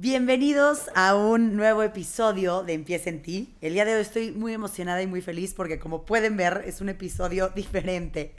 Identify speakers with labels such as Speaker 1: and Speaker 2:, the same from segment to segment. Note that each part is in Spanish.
Speaker 1: Bienvenidos a un nuevo episodio de Empieza en ti. El día de hoy estoy muy emocionada y muy feliz porque como pueden ver es un episodio diferente.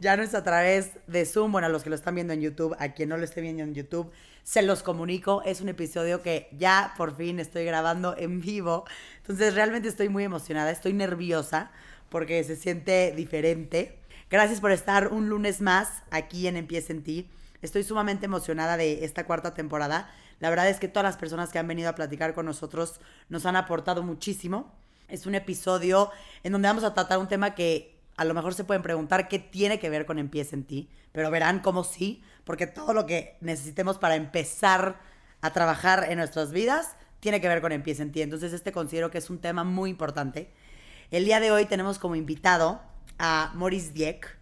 Speaker 1: Ya no es a través de Zoom, bueno, a los que lo están viendo en YouTube, a quien no lo esté viendo en YouTube, se los comunico. Es un episodio que ya por fin estoy grabando en vivo. Entonces realmente estoy muy emocionada, estoy nerviosa porque se siente diferente. Gracias por estar un lunes más aquí en Empieza en ti. Estoy sumamente emocionada de esta cuarta temporada la verdad es que todas las personas que han venido a platicar con nosotros nos han aportado muchísimo. Es un episodio en donde vamos a tratar un tema que a lo mejor se pueden preguntar qué tiene que ver con Empieza en ti, pero verán cómo sí, porque todo lo que necesitemos para empezar a trabajar en nuestras vidas tiene que ver con Empieza en ti. Entonces este considero que es un tema muy importante. El día de hoy tenemos como invitado a Maurice Dieck.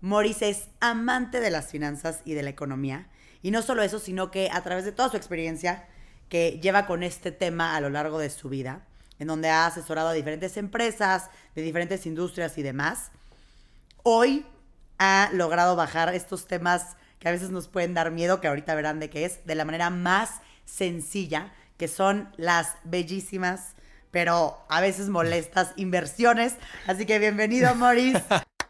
Speaker 1: Maurice es amante de las finanzas y de la economía. Y no solo eso, sino que a través de toda su experiencia que lleva con este tema a lo largo de su vida, en donde ha asesorado a diferentes empresas, de diferentes industrias y demás, hoy ha logrado bajar estos temas que a veces nos pueden dar miedo, que ahorita verán de qué es, de la manera más sencilla, que son las bellísimas, pero a veces molestas inversiones. Así que bienvenido, Maurice.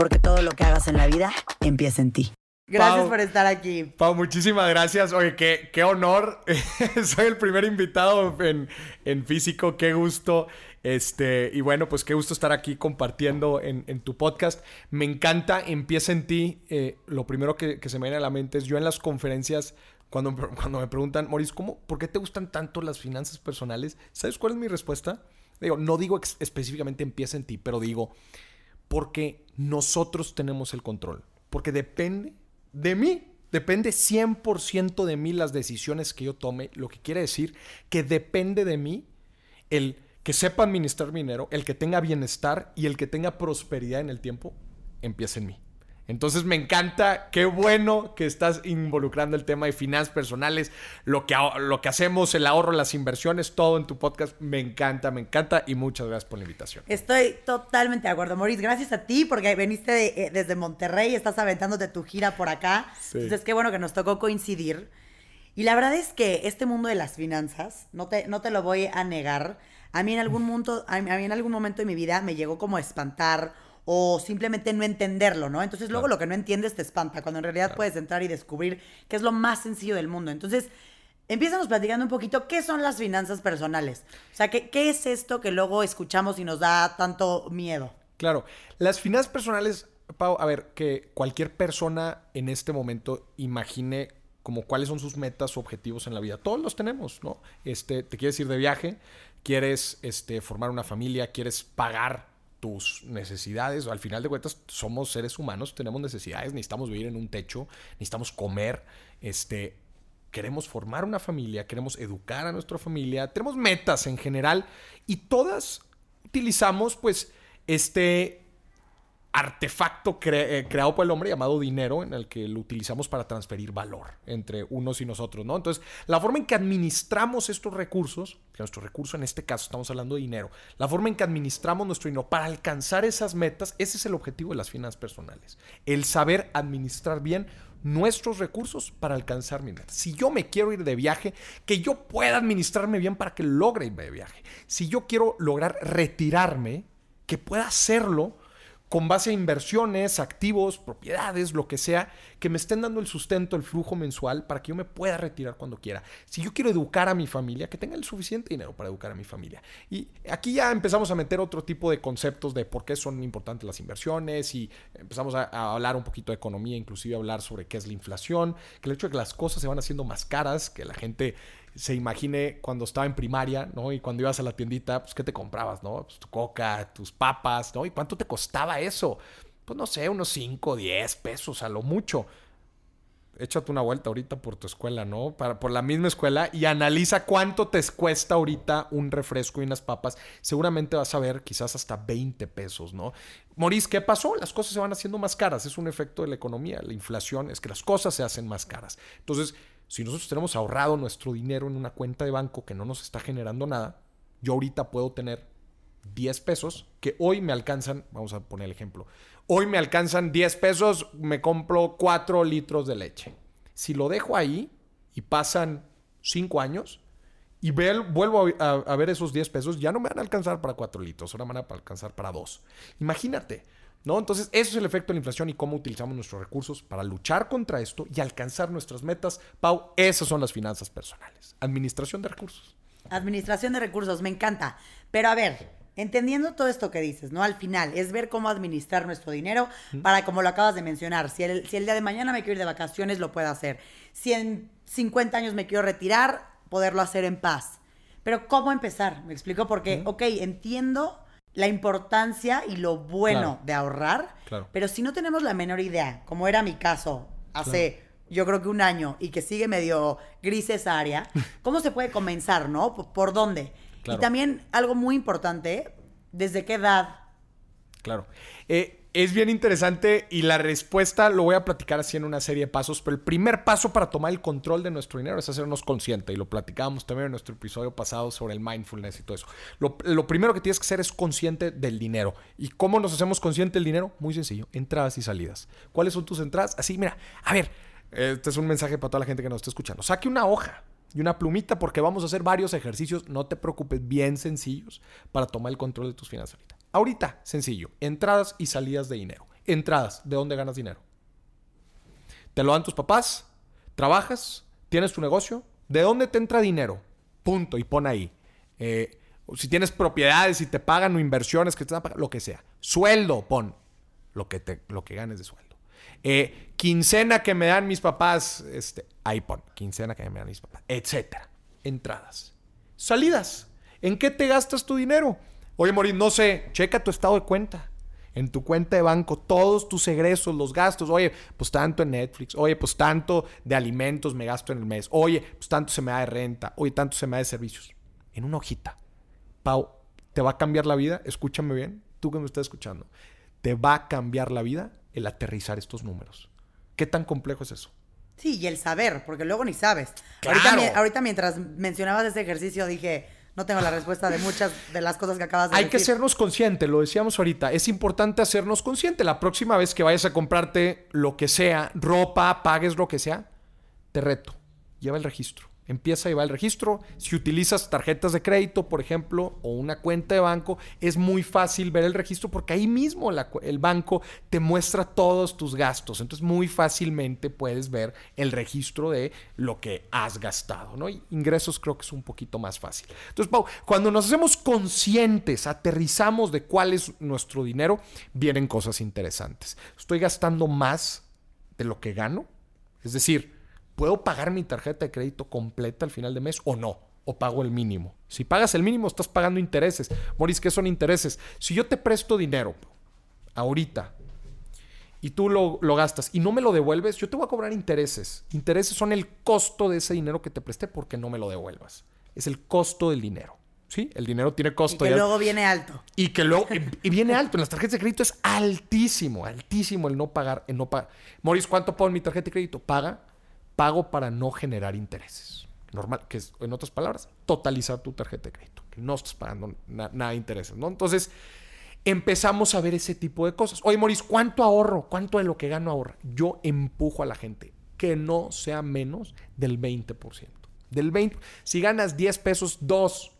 Speaker 1: Porque todo lo que hagas en la vida empieza en ti. Gracias por estar aquí.
Speaker 2: Pau, muchísimas gracias. Oye, qué, qué honor. Soy el primer invitado en, en, físico. Qué gusto. Este, y bueno, pues qué gusto estar aquí compartiendo en, en tu podcast. Me encanta, empieza en ti. Eh, lo primero que, que, se me viene a la mente es yo en las conferencias, cuando, cuando me preguntan, Maurice, ¿cómo, ¿por qué te gustan tanto las finanzas personales? ¿Sabes cuál es mi respuesta? Digo, no digo específicamente empieza en ti, pero digo, porque nosotros tenemos el control. Porque depende de mí. Depende 100% de mí las decisiones que yo tome, lo que quiere decir que depende de mí el que sepa administrar mi dinero, el que tenga bienestar y el que tenga prosperidad en el tiempo, empieza en mí. Entonces me encanta, qué bueno que estás involucrando el tema de finanzas personales, lo que, lo que hacemos, el ahorro, las inversiones, todo en tu podcast. Me encanta, me encanta y muchas gracias por la invitación.
Speaker 1: Estoy totalmente de acuerdo, Maurice. Gracias a ti porque veniste eh, desde Monterrey, estás aventándote tu gira por acá. Entonces qué bueno que nos tocó coincidir. Y la verdad es que este mundo de las finanzas, no te, no te lo voy a negar, a mí en algún, mundo, a mí en algún momento de mi vida me llegó como a espantar o simplemente no entenderlo, ¿no? Entonces luego lo que no entiendes te espanta, cuando en realidad puedes entrar y descubrir que es lo más sencillo del mundo. Entonces, empiezanos platicando un poquito qué son las finanzas personales. O sea, ¿qué, qué es esto que luego escuchamos y nos da tanto miedo?
Speaker 2: Claro, las finanzas personales, Pau, a ver, que cualquier persona en este momento imagine como cuáles son sus metas o objetivos en la vida. Todos los tenemos, ¿no? Este, te quieres ir de viaje, quieres este, formar una familia, quieres pagar tus necesidades. Al final de cuentas, somos seres humanos, tenemos necesidades, necesitamos vivir en un techo, necesitamos comer, este, queremos formar una familia, queremos educar a nuestra familia, tenemos metas en general y todas utilizamos pues este artefacto eh, creado por el hombre llamado dinero en el que lo utilizamos para transferir valor entre unos y nosotros, ¿no? Entonces, la forma en que administramos estos recursos, que nuestro recurso en este caso estamos hablando de dinero, la forma en que administramos nuestro dinero para alcanzar esas metas, ese es el objetivo de las finanzas personales, el saber administrar bien nuestros recursos para alcanzar mi meta. Si yo me quiero ir de viaje, que yo pueda administrarme bien para que logre irme de viaje. Si yo quiero lograr retirarme, que pueda hacerlo con base a inversiones, activos, propiedades, lo que sea, que me estén dando el sustento, el flujo mensual para que yo me pueda retirar cuando quiera. Si yo quiero educar a mi familia, que tenga el suficiente dinero para educar a mi familia. Y aquí ya empezamos a meter otro tipo de conceptos de por qué son importantes las inversiones y empezamos a, hablar un poquito de economía, inclusive hablar sobre qué es la inflación, que el hecho de que las cosas se van haciendo más caras, que la gente se imagine cuando estaba en primaria, ¿no? Y cuando ibas a la tiendita, pues, ¿qué te comprabas, no? Pues, tu coca, tus papas, ¿no? ¿Y cuánto te costaba eso? Pues, no sé, unos 5, 10 pesos a lo mucho. échate una vuelta ahorita por tu escuela, ¿no? Para, por la misma escuela y analiza cuánto te cuesta ahorita un refresco y unas papas. Seguramente vas a ver quizás hasta 20 pesos, ¿no? Maurice, ¿qué pasó? Las cosas se van haciendo más caras. Es un efecto de la economía. La inflación es que las cosas se hacen más caras. Entonces, si nosotros tenemos ahorrado nuestro dinero en una cuenta de banco que no nos está generando nada, yo ahorita puedo tener 10 pesos que hoy me alcanzan, vamos a poner el ejemplo, hoy me alcanzan 10 pesos, me compro 4 litros de leche. Si lo dejo ahí y pasan 5 años y vuelvo a, ver esos 10 pesos, ya no me van a alcanzar para 4 litros, ahora me van a alcanzar para 2. Imagínate, ¿no? Entonces, eso es el efecto de la inflación y cómo utilizamos nuestros recursos para luchar contra esto y alcanzar nuestras metas. Pau, esas son las finanzas personales. Administración de recursos.
Speaker 1: Administración de recursos, me encanta. Pero a ver, entendiendo todo esto que dices, ¿no? Al final, es ver cómo administrar nuestro dinero para, como lo acabas de mencionar, si el, si el día de mañana me quiero ir de vacaciones, lo puedo hacer. Si en 50 años me quiero retirar, poderlo hacer en paz. Pero ¿cómo empezar? Me explico porque, ok, entiendo la importancia y lo bueno de ahorrar, pero si no tenemos la menor idea, como era mi caso hace yo creo que un año y que sigue medio gris esa área, ¿cómo se puede comenzar, no? ¿Por dónde? Y también algo muy importante, ¿desde qué edad?
Speaker 2: Claro. Eh, es bien interesante y la respuesta lo voy a platicar así en una serie de pasos, pero el primer paso para tomar el control de nuestro dinero es hacernos consciente y lo platicábamos también en nuestro episodio pasado sobre el mindfulness y todo eso. Lo, primero que tienes que hacer es consciente del dinero. ¿Y cómo nos hacemos consciente del dinero? Muy sencillo, entradas y salidas. ¿Cuáles son tus entradas? Así, mira, a ver, este es un mensaje para toda la gente que nos está escuchando. Saque una hoja y una plumita porque vamos a hacer varios ejercicios, no te preocupes, bien sencillos para tomar el control de tus finanzas ahorita. Sencillo, entradas y salidas de dinero. Entradas, ¿de dónde ganas dinero? ¿Te lo dan tus papás? ¿Trabajas? ¿Tienes tu negocio? ¿De dónde te entra dinero? Punto, y pon ahí. Eh, si tienes propiedades y te pagan o inversiones que te dan, lo que sea. Sueldo, pon lo que, te, lo que ganes de sueldo. Eh, quincena que me dan mis papás, este, ahí pon, quincena que me dan mis papás, etcétera. Entradas. Salidas. ¿En qué te gastas tu dinero? Oye, Morín, no sé, checa tu estado de cuenta. En tu cuenta de banco, todos tus egresos, los gastos. Oye, pues tanto en Netflix. Oye, pues tanto de alimentos me gasto en el mes. Oye, pues tanto se me da de renta. Oye, tanto se me da de servicios. En una hojita. Pau, ¿te va a cambiar la vida? Escúchame bien, tú que me estás escuchando. ¿Te va a cambiar la vida? el aterrizar estos números. ¿Qué tan complejo es eso?
Speaker 1: Sí, y el saber, porque luego ni sabes. Ahorita, mientras mencionabas ese ejercicio dije, no tengo la respuesta de muchas de las cosas que acabas de
Speaker 2: decir.
Speaker 1: Hay
Speaker 2: que hacernos consciente, lo decíamos ahorita. Es importante hacernos consciente. La próxima vez que vayas a comprarte lo que sea, ropa, pagues lo que sea, te reto. Lleva el registro empieza a llevar el registro. Si utilizas tarjetas de crédito, por ejemplo, o una cuenta de banco, es muy fácil ver el registro porque ahí mismo el banco te muestra todos tus gastos. Entonces, muy fácilmente puedes ver el registro de lo que has gastado, ingresos creo que es un poquito más fácil. Entonces, Pau, cuando nos hacemos conscientes, aterrizamos de cuál es nuestro dinero, vienen cosas interesantes. Estoy gastando más de lo que gano. Es decir, ¿puedo pagar mi tarjeta de crédito completa al final de mes o no? ¿O pago el mínimo? Si pagas el mínimo, estás pagando intereses. Moris, ¿qué son intereses? Si yo te presto dinero ahorita y tú lo, gastas y no me lo devuelves, yo te voy a cobrar intereses. Intereses son el costo de ese dinero que te presté porque no me lo devuelvas. Es el costo del dinero. ¿Sí? El dinero tiene costo.
Speaker 1: Y que luego viene alto.
Speaker 2: Y que luego y viene alto. En las tarjetas de crédito es altísimo, altísimo el no pagar, el no pagar. Moris, ¿cuánto pago en mi tarjeta de crédito? Paga pago para no generar intereses. Normal, que es, en otras palabras, totalizar tu tarjeta de crédito, que no estás pagando nada de intereses, ¿no? Entonces, empezamos a ver ese tipo de cosas. Oye, Maurice, ¿cuánto ahorro? ¿Cuánto de lo que gano ahorra? Yo empujo a la gente que no sea menos del 20%. Del 20%. Si ganas 10 pesos, 2.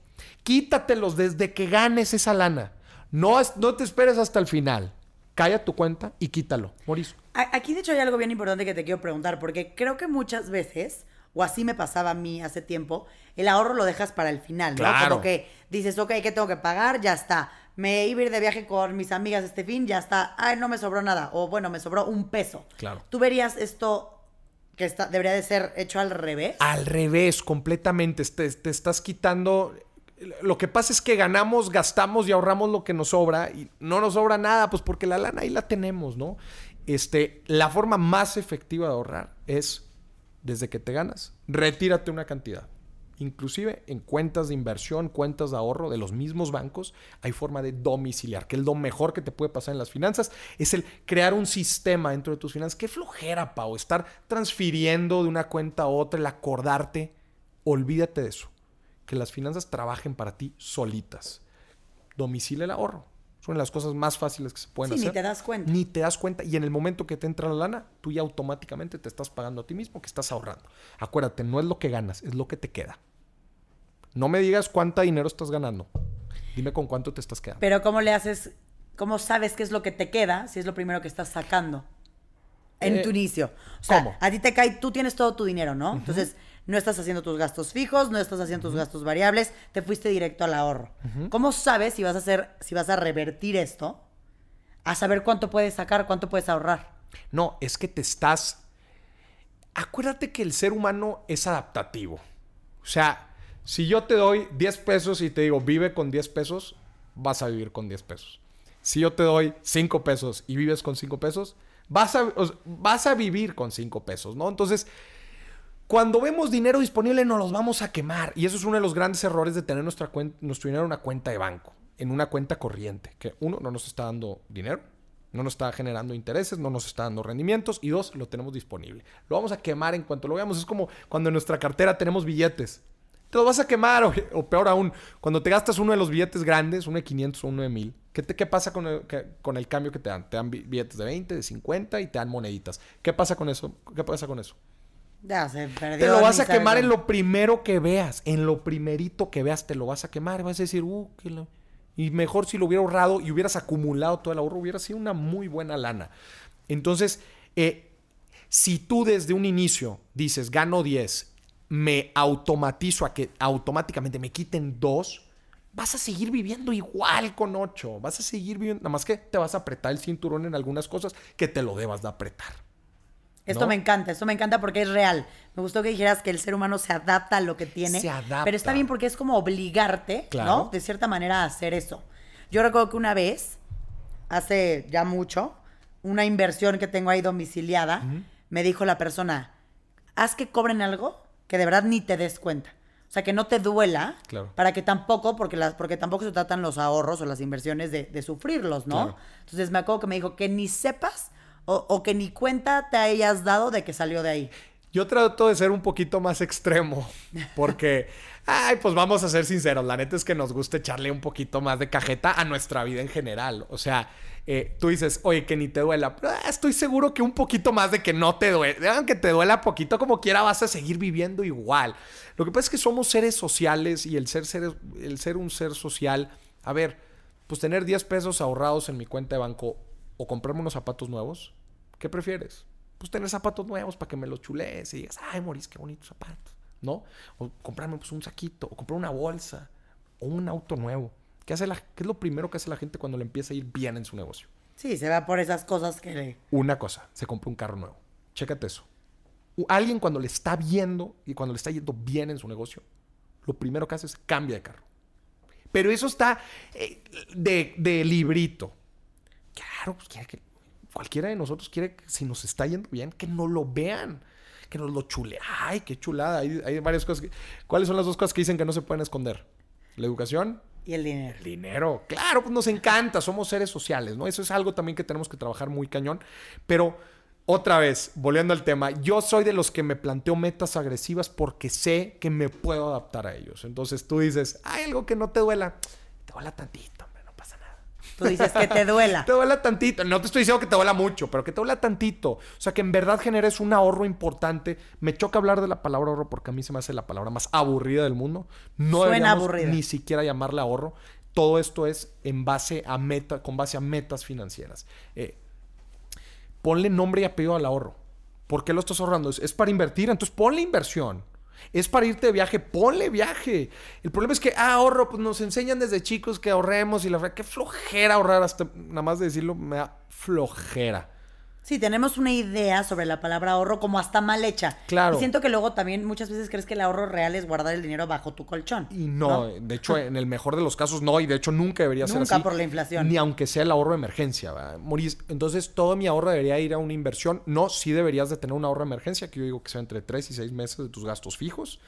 Speaker 2: Quítatelos desde que ganes esa lana. No, no te esperes hasta el final calla tu cuenta y quítalo. Mauricio.
Speaker 1: Aquí, de hecho, hay algo bien importante que te quiero preguntar, porque creo que muchas veces, o así me pasaba a mí hace tiempo, el ahorro lo dejas para el final, ¿no? Claro. Como que dices, ok, ¿qué tengo que pagar? Ya está. Me iba a ir de viaje con mis amigas este fin, ya está. Ay, no me sobró nada. O bueno, me sobró un peso.
Speaker 2: Claro.
Speaker 1: ¿Tú verías esto que está, debería de ser hecho al revés?
Speaker 2: Al revés, completamente. Te, te estás quitando lo que pasa es que ganamos, gastamos y ahorramos lo que nos sobra y no nos sobra nada, pues porque la lana ahí la tenemos, ¿no? Este, la forma más efectiva de ahorrar es desde que te ganas, retírate una cantidad. Inclusive en cuentas de inversión, cuentas de ahorro de los mismos bancos, hay forma de domiciliar, que es lo mejor que te puede pasar en las finanzas, es el crear un sistema dentro de tus finanzas. Qué flojera, Pau, estar transfiriendo de una cuenta a otra, el acordarte. Olvídate de eso. Que las finanzas trabajen para ti solitas. Domicilia el ahorro. Son las cosas más fáciles que se pueden
Speaker 1: Sí,
Speaker 2: hacer.
Speaker 1: ni te das cuenta.
Speaker 2: Ni te das cuenta. Y en el momento que te entra la lana, tú ya automáticamente te estás pagando a ti mismo que estás ahorrando. Acuérdate, no es lo que ganas, es lo que te queda. No me digas cuánto dinero estás ganando. Dime con cuánto te estás quedando.
Speaker 1: Pero ¿cómo le haces, cómo sabes qué es lo que te queda si es lo primero que estás sacando en
Speaker 2: Eh,
Speaker 1: tu inicio? O sea,
Speaker 2: ¿cómo?
Speaker 1: a ti te cae, tú tienes todo tu dinero, ¿no? Entonces, no estás haciendo tus gastos fijos, no estás haciendo tus gastos variables, te fuiste directo al ahorro. ¿Cómo sabes si vas a hacer, si vas a revertir esto? A saber cuánto puedes sacar, cuánto puedes ahorrar.
Speaker 2: No, es que te estás... Acuérdate que el ser humano es adaptativo. O sea, si yo te doy 10 pesos y te digo, vive con 10 pesos, vas a vivir con 10 pesos. Si yo te doy 5 pesos y vives con 5 pesos, vas a, vas a vivir con 5 pesos, ¿no? Entonces, cuando vemos dinero disponible, nos los vamos a quemar. Y eso es uno de los grandes errores de tener nuestra cuen- nuestro dinero en una cuenta de banco, en una cuenta corriente. Que uno, no nos está dando dinero, no nos está generando intereses, no nos está dando rendimientos. Y dos, lo tenemos disponible. Lo vamos a quemar en cuanto lo veamos. Es como cuando en nuestra cartera tenemos billetes. Te los vas a quemar, o, o peor aún, cuando te gastas uno de los billetes grandes, uno de 500 o uno de 1000. ¿Qué, qué pasa con con el cambio que te dan? Te dan bi- billetes de 20, de 50 y te dan moneditas. ¿Qué pasa con eso? ¿Qué pasa con eso?
Speaker 1: Ya se perdió.
Speaker 2: Te lo vas a quemar en lo primero que veas. En lo primerito que veas te lo vas a quemar. Y vas a decir, uh, qué la-". Y mejor si lo hubiera ahorrado y hubieras acumulado todo el ahorro, hubiera sido una muy buena lana. Entonces, eh, si tú desde un inicio dices, gano 10, me automatizo a que automáticamente me quiten 2, vas a seguir viviendo igual con 8. Vas a seguir viviendo, nada más que te vas a apretar el cinturón en algunas cosas que te lo debas de apretar.
Speaker 1: Esto
Speaker 2: ¿no?
Speaker 1: me encanta, esto me encanta porque es real. Me gustó que dijeras que el ser humano se adapta a lo que tiene.
Speaker 2: Se adapta.
Speaker 1: Pero está bien porque es como obligarte,
Speaker 2: Claro.
Speaker 1: ¿no? De cierta manera a hacer eso. Yo recuerdo que una vez, hace ya mucho, una inversión que tengo ahí domiciliada, me dijo la persona, haz que cobren algo que de verdad ni te des cuenta. O sea, que no te duela,
Speaker 2: Claro.
Speaker 1: para que tampoco, porque, las, porque tampoco se tratan los ahorros o las inversiones de, de sufrirlos, ¿no?
Speaker 2: Claro.
Speaker 1: Entonces me acuerdo que me dijo que ni sepas o, que ni cuenta te hayas dado de que salió de ahí.
Speaker 2: Yo trato de ser un poquito más extremo, porque, ay, pues vamos a ser sinceros, la neta es que nos gusta echarle un poquito más de cajeta a nuestra vida en general. O sea, eh, tú dices, oye, que ni te duela, pero ah, estoy seguro que un poquito más de que no te duele, aunque te duela poquito, como quiera vas a seguir viviendo igual. Lo que pasa es que somos seres sociales y el ser, ser- el ser un ser social, a ver, pues tener 10 pesos ahorrados en mi cuenta de banco o comprarme unos zapatos nuevos, ¿qué prefieres? Pues tener zapatos nuevos para que me los chulees y digas, ay, Moris, qué bonitos zapatos, ¿no? O comprarme pues un saquito, o comprar una bolsa, o un auto nuevo. ¿Qué, hace la, ¿Qué es lo primero que hace la gente cuando le empieza a ir bien en su negocio?
Speaker 1: Sí, se va por esas cosas que le...
Speaker 2: Una cosa, se compra un carro nuevo. Chécate eso. Alguien cuando le está viendo y cuando le está yendo bien en su negocio, lo primero que hace es cambia de carro. Pero eso está eh, de, de librito. Claro, pues quiere que cualquiera de nosotros quiere que si nos está yendo bien, que no lo vean. Que nos lo chule. Ay, qué chulada. Hay, hay varias cosas. que- ¿Cuáles son las dos cosas que dicen que no se pueden esconder? La educación
Speaker 1: Y el dinero.
Speaker 2: el dinero, claro, pues nos encanta, somos seres sociales, ¿no? Eso es algo también que tenemos que trabajar muy cañón. Pero otra vez, volviendo al tema, yo soy de los que me planteo metas agresivas porque sé que me puedo adaptar a ellos. Entonces tú dices, hay algo que no te duela, te duela tantito, hombre, no pasa nada.
Speaker 1: Tú dices que te duela.
Speaker 2: Te duela tantito. No te estoy diciendo que te duela mucho, pero que te duela tantito. O sea, que en verdad generes un ahorro importante. Me choca hablar de la palabra ahorro porque a mí se me hace la palabra más aburrida del mundo. No
Speaker 1: Suena
Speaker 2: deberíamos
Speaker 1: aburrida.
Speaker 2: ni siquiera llamarla ahorro. Todo esto es en base a meta, con base a metas financieras. Eh, ponle nombre y apellido al ahorro. ¿Por qué lo estás ahorrando? Es, es para invertir, entonces ponle inversión. Es para irte de viaje, ponle viaje. El problema es que, ah, ahorro, pues nos enseñan desde chicos que ahorremos y la verdad, qué flojera ahorrar, hasta nada más de decirlo, me da flojera.
Speaker 1: Sí, tenemos una idea sobre la palabra ahorro como hasta mal hecha.
Speaker 2: Claro.
Speaker 1: Y siento que luego también muchas veces crees que el ahorro real es guardar el dinero bajo tu colchón.
Speaker 2: Y no, de hecho, en el mejor de los casos no, y de hecho nunca debería ser
Speaker 1: Nunca
Speaker 2: así.
Speaker 1: por la inflación.
Speaker 2: Ni aunque sea el ahorro de emergencia. Maurice, entonces todo mi ahorro debería ir a una inversión. No, sí deberías de tener un ahorro de emergencia, que yo digo que sea entre 3 y 6 meses de tus gastos fijos.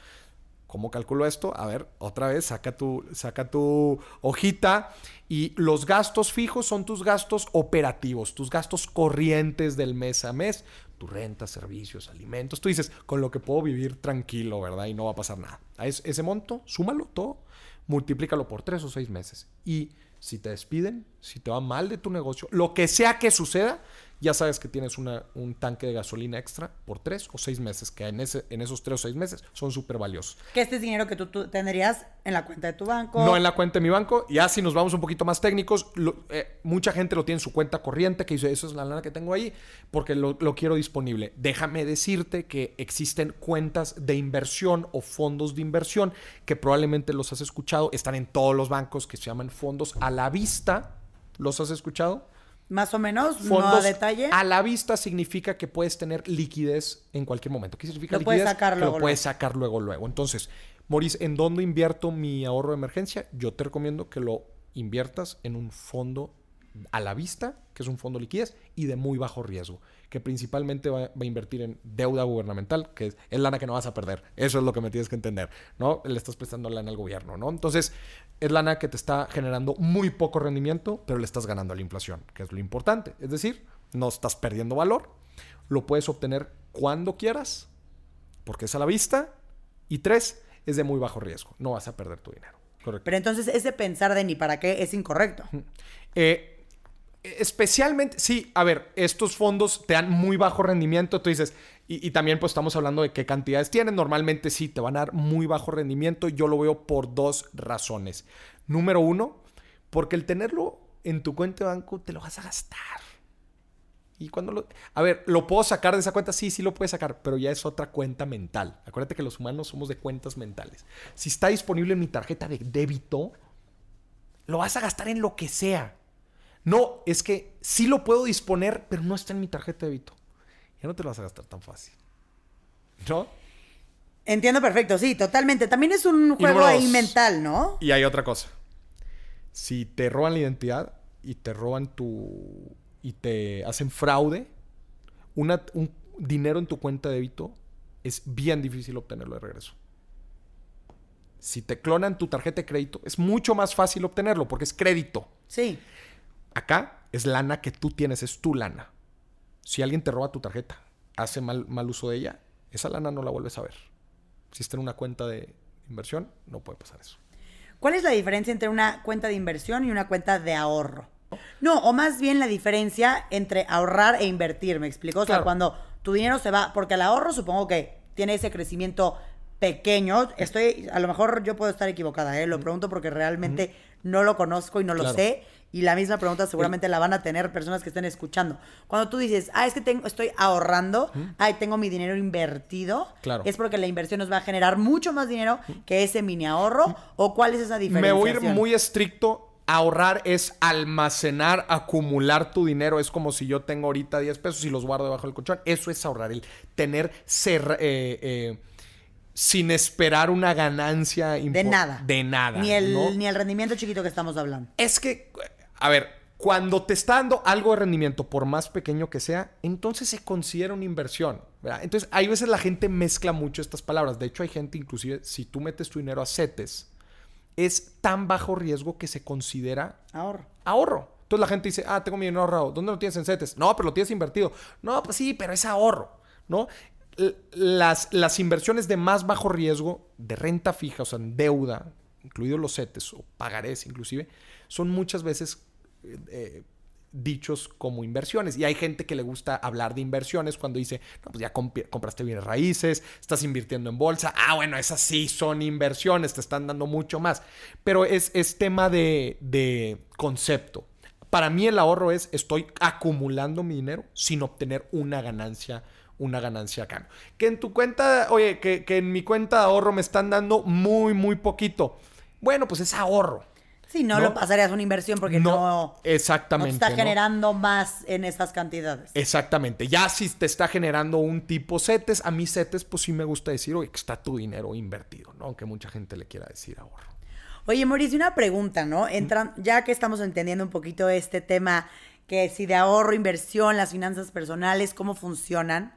Speaker 2: ¿Cómo calculo esto? A ver, otra vez, saca tu, saca tu hojita. Y los gastos fijos son tus gastos operativos, tus gastos corrientes del mes a mes. Tu renta, servicios, alimentos. Tú dices, con lo que puedo vivir tranquilo, ¿verdad? Y no va a pasar nada. Ese monto, súmalo todo, multiplícalo por tres o seis meses. Y si te despiden, si te va mal de tu negocio, lo que sea que suceda, ya sabes que tienes una- un tanque de gasolina extra por tres o seis meses, que en, ese, en esos tres o seis meses son súper valiosos.
Speaker 1: Que este es dinero que tú, tú tendrías en la cuenta de tu banco.
Speaker 2: No en la cuenta de mi banco. Ya si nos vamos un poquito más técnicos, lo- eh, mucha gente lo tiene en su cuenta corriente, que dice, eso es la lana que tengo ahí, porque lo, lo quiero disponible. Déjame decirte que existen cuentas de inversión o fondos de inversión, que probablemente los has escuchado, están en todos los bancos, que se llaman fondos a la vista. ¿Los has escuchado?
Speaker 1: Más o menos, no a detalle.
Speaker 2: a la vista significa que puedes tener liquidez en cualquier momento. ¿Qué significa
Speaker 1: Lo puedes sacar luego,
Speaker 2: Lo puedes
Speaker 1: luego.
Speaker 2: sacar luego, luego. Entonces, Maurice, ¿en dónde invierto mi ahorro de emergencia? Yo te recomiendo que lo inviertas en un fondo a la vista, que es un fondo de liquidez, y de muy bajo riesgo, que principalmente va, va a invertir en deuda gubernamental, que es, es lana que no vas a perder. Eso es lo que me tienes que entender, ¿no? Le estás prestando lana al gobierno, ¿no? Entonces, es lana que te está generando muy poco rendimiento, pero le estás ganando a la inflación, que es lo importante. Es decir, no estás perdiendo valor, lo puedes obtener cuando quieras, porque es a la vista, y tres, es de muy bajo riesgo, no vas a perder tu dinero. Correcto.
Speaker 1: Pero entonces ese pensar de ni para qué es incorrecto.
Speaker 2: Eh, especialmente, sí, a ver, estos fondos te dan muy bajo rendimiento, tú dices, y, también pues estamos hablando de qué cantidades tienen, normalmente sí, te van a dar muy bajo rendimiento, yo lo veo por dos razones. Número uno, porque el tenerlo en tu cuenta de banco te lo vas a gastar. Y cuando lo... A ver, ¿lo puedo sacar de esa cuenta? Sí, sí lo puedes sacar, pero ya es otra cuenta mental. Acuérdate que los humanos somos de cuentas mentales. Si está disponible en mi tarjeta de débito, lo vas a gastar en lo que sea. No, es que sí lo puedo disponer, pero no está en mi tarjeta de débito. Ya no te lo vas a gastar tan fácil. ¿No?
Speaker 1: Entiendo perfecto, sí, totalmente. También es un juego ahí mental, ¿no?
Speaker 2: Y hay otra cosa. Si te roban la identidad y te roban tu... y te hacen fraude, una- un dinero en tu cuenta de débito es bien difícil obtenerlo de regreso. Si te clonan tu tarjeta de crédito, es mucho más fácil obtenerlo porque es crédito.
Speaker 1: Sí.
Speaker 2: Acá es lana que tú tienes, es tu lana. Si alguien te roba tu tarjeta, hace mal, mal uso de ella, esa lana no la vuelves a ver. Si está en una cuenta de inversión, no puede pasar eso.
Speaker 1: ¿Cuál es la diferencia entre una cuenta de inversión y una cuenta de ahorro? No, o más bien la diferencia entre ahorrar e invertir, ¿me explico? O sea,
Speaker 2: Claro.
Speaker 1: cuando tu dinero se va, porque el ahorro supongo que tiene ese crecimiento pequeño. Estoy, a lo mejor yo puedo estar equivocada, ¿eh? Lo pregunto porque realmente no lo conozco y no lo sé. Y la misma pregunta seguramente la van a tener personas que estén escuchando. Cuando tú dices, ah, es que tengo, estoy ahorrando, ay, tengo mi dinero invertido,
Speaker 2: Claro.
Speaker 1: es porque la inversión nos va a generar mucho más dinero que ese mini ahorro, o cuál es esa
Speaker 2: Me
Speaker 1: diferencia.
Speaker 2: voy a ir muy estricto. Ahorrar es almacenar, acumular tu dinero. Es como si yo tengo ahorita 10 pesos y los guardo debajo del colchón. Eso es ahorrar. El tener ser, eh, eh, sin esperar una ganancia.
Speaker 1: De nada.
Speaker 2: De nada.
Speaker 1: Ni el,
Speaker 2: ¿no?
Speaker 1: ni el rendimiento chiquito que estamos hablando.
Speaker 2: Es que, a ver, cuando te está dando algo de rendimiento, por más pequeño que sea, entonces se considera una inversión. ¿verdad? Entonces, hay veces la gente mezcla mucho estas palabras. De hecho, hay gente, inclusive, si tú metes tu dinero a CETES, es tan bajo riesgo que se considera
Speaker 1: Ahorro.
Speaker 2: ahorro. Entonces la gente dice, ah, tengo mi dinero ahorrado. ¿Dónde lo tienes en CETES? No, pero lo tienes invertido. No, pues sí, pero es ahorro, ¿no? Las, las inversiones de más bajo riesgo, de renta fija, o sea, en deuda, incluidos los CETES o pagarés inclusive, son muchas veces eh, eh, dichos como inversiones. Y hay gente que le gusta hablar de inversiones cuando dice, no, pues ya compraste bienes raíces, estás invirtiendo en bolsa. Ah, bueno, esas sí son inversiones, te están dando mucho más. Pero es, es tema de, de concepto. Para mí el ahorro es, estoy acumulando mi dinero sin obtener una ganancia una ganancia acá. Que en tu cuenta, oye, que, que en mi cuenta de ahorro me están dando muy, muy poquito. Bueno, pues es ahorro.
Speaker 1: Sí, no, lo pasarías a una inversión porque no,
Speaker 2: exactamente,
Speaker 1: está generando más en esas cantidades.
Speaker 2: Exactamente. Ya si te está generando un tipo CETES, a mí CETES pues sí me gusta decir, oye, que está tu dinero invertido, ¿no? Aunque mucha gente le quiera decir ahorro.
Speaker 1: Oye, Mauricio, una pregunta, ¿no? Entran, ya que estamos entendiendo un poquito este tema, que si de ahorro, inversión, las finanzas personales, cómo funcionan,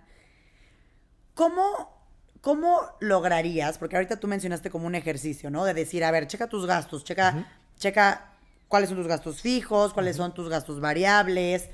Speaker 1: ¿cómo ¿cómo lograrías? Porque ahorita tú mencionaste como un ejercicio, ¿no? De decir, a ver, checa tus gastos, checa, checa cuáles son tus gastos fijos, cuáles son tus gastos variables,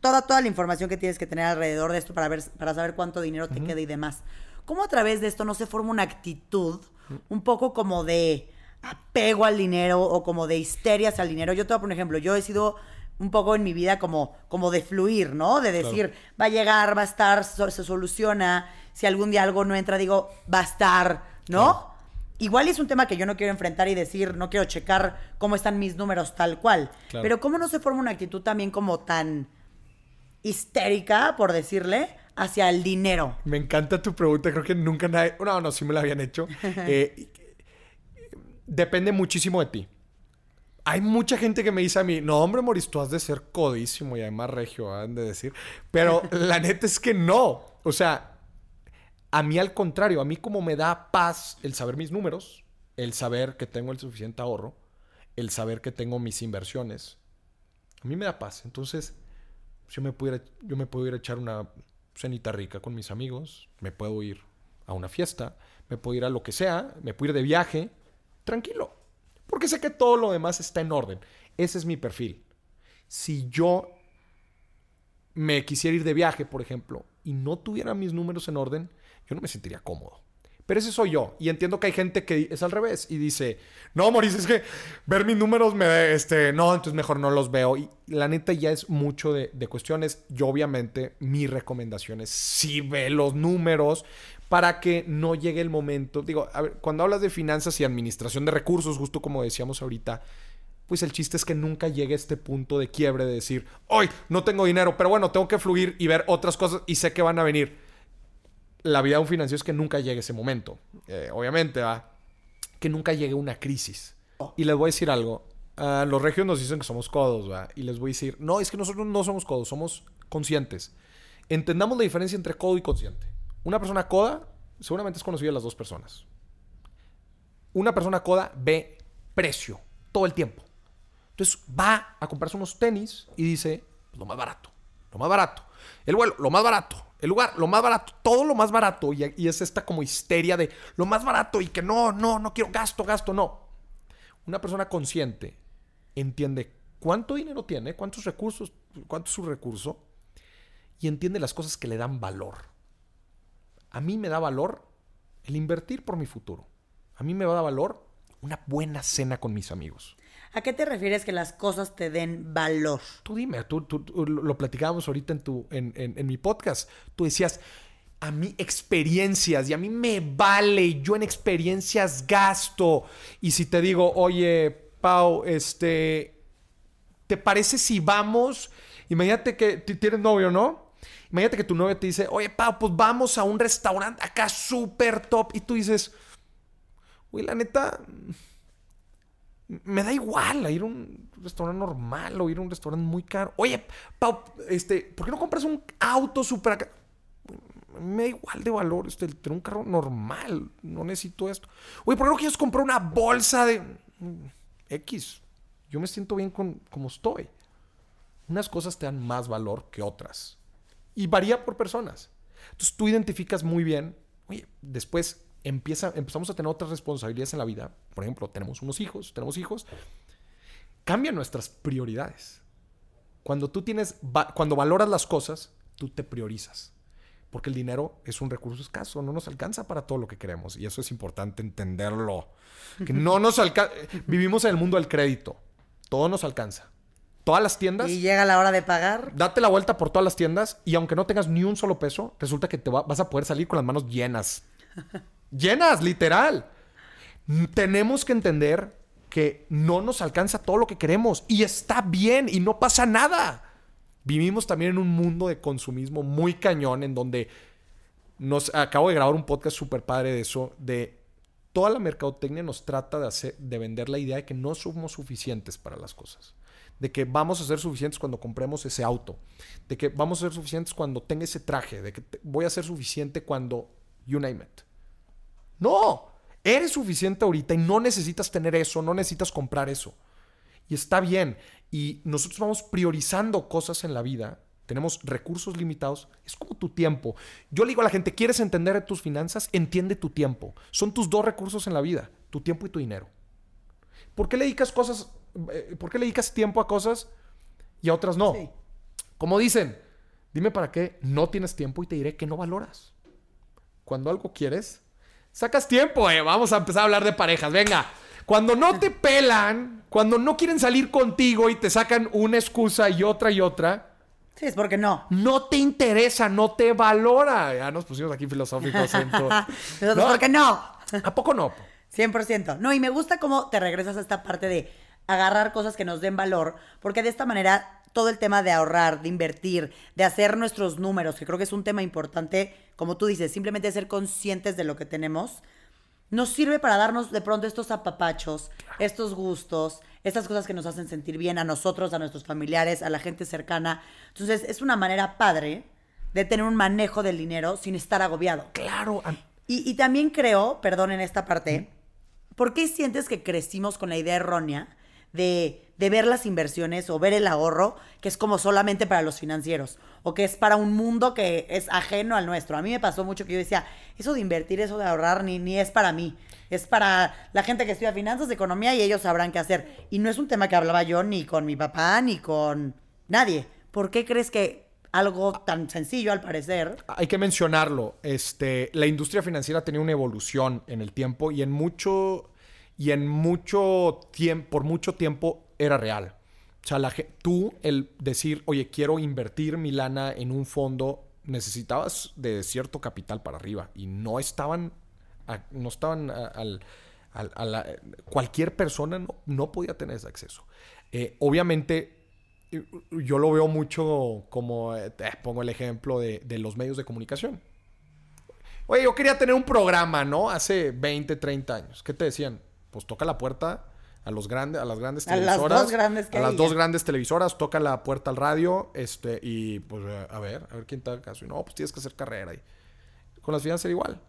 Speaker 1: toda, toda la información que tienes que tener alrededor de esto para, ver, para saber cuánto dinero te queda y demás. ¿Cómo a través de esto no se forma una actitud un poco como de apego al dinero o como de histeria hacia el dinero? Yo te voy a poner un ejemplo. Yo he sido un poco en mi vida como, como de fluir, ¿no? De decir, va a llegar, va a estar, se soluciona si algún día algo no entra, digo, va a estar, ¿no? Igual es un tema que yo no quiero enfrentar y decir, no quiero checar cómo están mis números tal cual. Pero cómo no se forma una actitud también como tan histérica, por decirle, hacia el dinero.
Speaker 2: Me encanta tu pregunta, creo que nunca nadie, no, no, sí me la habían hecho. Eh, depende muchísimo de ti. Hay mucha gente que me dice a mí, no, hombre, Moris, tú has de ser codísimo y además regio, han de decir. Pero la neta es que no. O sea, a mí al contrario, a mí como me da paz el saber mis números, el saber que tengo el suficiente ahorro, el saber que tengo mis inversiones, a mí me da paz. Entonces, yo me, puedo yo me puedo ir a echar una cenita rica con mis amigos, me puedo ir a una fiesta, me puedo ir a lo que sea, me puedo ir de viaje, tranquilo. Porque sé que todo lo demás está en orden. Ese es mi perfil. Si yo me quisiera ir de viaje, por ejemplo, y no tuviera mis números en orden, yo no me sentiría cómodo. Pero ese soy yo. Y entiendo que hay gente que es al revés y dice, no, Maurice, es que ver mis números me... Este, no, entonces mejor no los veo. Y la neta ya es mucho de, cuestiones. Yo obviamente mi recomendación es sí ve los números para que no llegue el momento. Digo, a ver, cuando hablas de finanzas y administración de recursos, justo como decíamos ahorita, pues el chiste es que nunca llegue a este punto de quiebre de decir, hoy no tengo dinero, pero bueno, tengo que fluir y ver otras cosas y sé que van a venir la vida de un financiero es que nunca llegue ese momento. Eh, obviamente, ¿va? Que nunca llegue una crisis. Y les voy a decir algo. Ah, los regios nos dicen que somos codos, ¿va? Y les voy a decir, no, es que nosotros no somos codos, somos conscientes. Entendamos la diferencia entre codo y consciente. Una persona coda seguramente es conocida de las dos personas. Una persona coda ve precio todo el tiempo. Entonces va a comprarse unos tenis y dice, pues, lo más barato, lo más barato. El vuelo, lo más barato. El lugar, lo más barato, todo lo más barato. Y, es esta como histeria de lo más barato y que no, no, no quiero gasto, gasto, no. Una persona consciente entiende cuánto dinero tiene, cuántos recursos, cuánto es su recurso y entiende las cosas que le dan valor. A mí me da valor el invertir por mi futuro. A mí me va a dar valor una buena cena con mis amigos.
Speaker 1: ¿A qué te refieres que las cosas te den valor?
Speaker 2: Tú dime, tú, lo platicábamos ahorita en, tu, en, en, mi podcast. Tú decías, a mí experiencias y a mí me vale, yo en experiencias gasto. Y si te digo, oye, Pau, este, ¿te parece si vamos? Imagínate que tienes novio, ¿no? Imagínate que tu novio te dice, oye, Pau, pues vamos a un restaurante acá súper top. Y tú dices, uy, la neta, me da igual ir a un restaurante normal o ir a un restaurante muy caro. Oye, Pau, este, ¿por qué no compras un auto súper Me da igual de valor este, tener un carro normal. No necesito esto. Oye, ¿por qué no quieres comprar una bolsa de X? Yo me siento bien con como estoy. Unas cosas te dan más valor que otras. Y varía por personas. Entonces tú identificas muy bien. Oye, después empieza, empezamos a tener otras responsabilidades en la vida, por ejemplo, tenemos unos hijos, tenemos hijos, cambian nuestras prioridades. Cuando tú tienes, cuando valoras las cosas, tú te priorizas. Porque el dinero es un recurso escaso, no nos alcanza para todo lo que queremos. Y eso es importante entenderlo. Que no nos alcanza. Vivimos en el mundo del crédito. Todo nos alcanza. Todas las tiendas.
Speaker 1: Y llega la hora de pagar.
Speaker 2: Date la vuelta por todas las tiendas y aunque no tengas ni un solo peso, resulta que te vas a poder salir con las manos llenas. llenas, literal. Tenemos que entender que no nos alcanza todo lo que queremos y está bien y no pasa nada. Vivimos también en un mundo de consumismo muy cañón en donde nos acabo de grabar un podcast súper padre de eso, de toda la mercadotecnia nos trata de, hacer, de vender la idea de que no somos suficientes para las cosas. De que vamos a ser suficientes cuando compremos ese auto. De que vamos a ser suficientes cuando tenga ese traje. De que voy a ser suficiente cuando you name it. No, eres suficiente ahorita y no necesitas tener eso, no necesitas comprar eso. Y está bien. Y nosotros vamos priorizando cosas en la vida tenemos recursos limitados, es como tu tiempo. Yo le digo a la gente, ¿quieres entender tus finanzas? Entiende tu tiempo. Son tus dos recursos en la vida, tu tiempo y tu dinero. ¿Por qué le dedicas cosas, por qué le dedicas tiempo a cosas y a otras no? Como dicen, dime para qué no tienes tiempo y te diré que no valoras. Cuando algo quieres, sacas tiempo, eh. Vamos a empezar a hablar de parejas, venga. Cuando no te pelan, cuando no quieren salir contigo y te sacan una excusa y otra y otra,
Speaker 1: Sí, es porque no.
Speaker 2: No te interesa, no te valora. Ya nos pusimos aquí filosóficos.
Speaker 1: ¿No? ¿Por qué no?
Speaker 2: ¿A poco no?
Speaker 1: 100%. No, y me gusta cómo te regresas a esta parte de agarrar cosas que nos den valor, porque de esta manera todo el tema de ahorrar, de invertir, de hacer nuestros números, que creo que es un tema importante, como tú dices, simplemente ser conscientes de lo que tenemos, nos sirve para darnos de pronto estos apapachos, estos gustos, estas cosas que nos hacen sentir bien a nosotros, a nuestros familiares, a la gente cercana. Entonces, es una manera padre de tener un manejo del dinero sin estar agobiado.
Speaker 2: Claro.
Speaker 1: Y, también creo, perdón en esta parte, ¿por qué sientes que crecimos con la idea errónea de, de, ver las inversiones o ver el ahorro que es como solamente para los financieros o que es para un mundo que es ajeno al nuestro? A mí me pasó mucho que yo decía, eso de invertir, eso de ahorrar, ni, ni es para mí. Es para la gente que estudia finanzas, economía y ellos sabrán qué hacer. Y no es un tema que hablaba yo ni con mi papá ni con nadie. ¿Por qué crees que algo tan sencillo al parecer?
Speaker 2: Hay que mencionarlo. Este, la industria financiera ha tenido una evolución en el tiempo y en mucho y en mucho tiempo, por mucho tiempo era real. O sea, la, tú el decir, oye, quiero invertir mi lana en un fondo, necesitabas de cierto capital para arriba y no estaban no estaban al, cualquier persona no, podía tener ese acceso. Eh, obviamente, yo lo veo mucho como, eh, pongo el ejemplo de, los medios de comunicación. Oye, yo quería tener un programa, ¿no? Hace 20, 30 años. ¿Qué te decían? Pues toca la puerta a los grandes, a las grandes televisoras. A las dos grandes A las dos grandes televisoras, toca la puerta al radio, este, y pues a ver, a ver quién te da caso. Y no, pues tienes que hacer carrera. Y con las finanzas era igual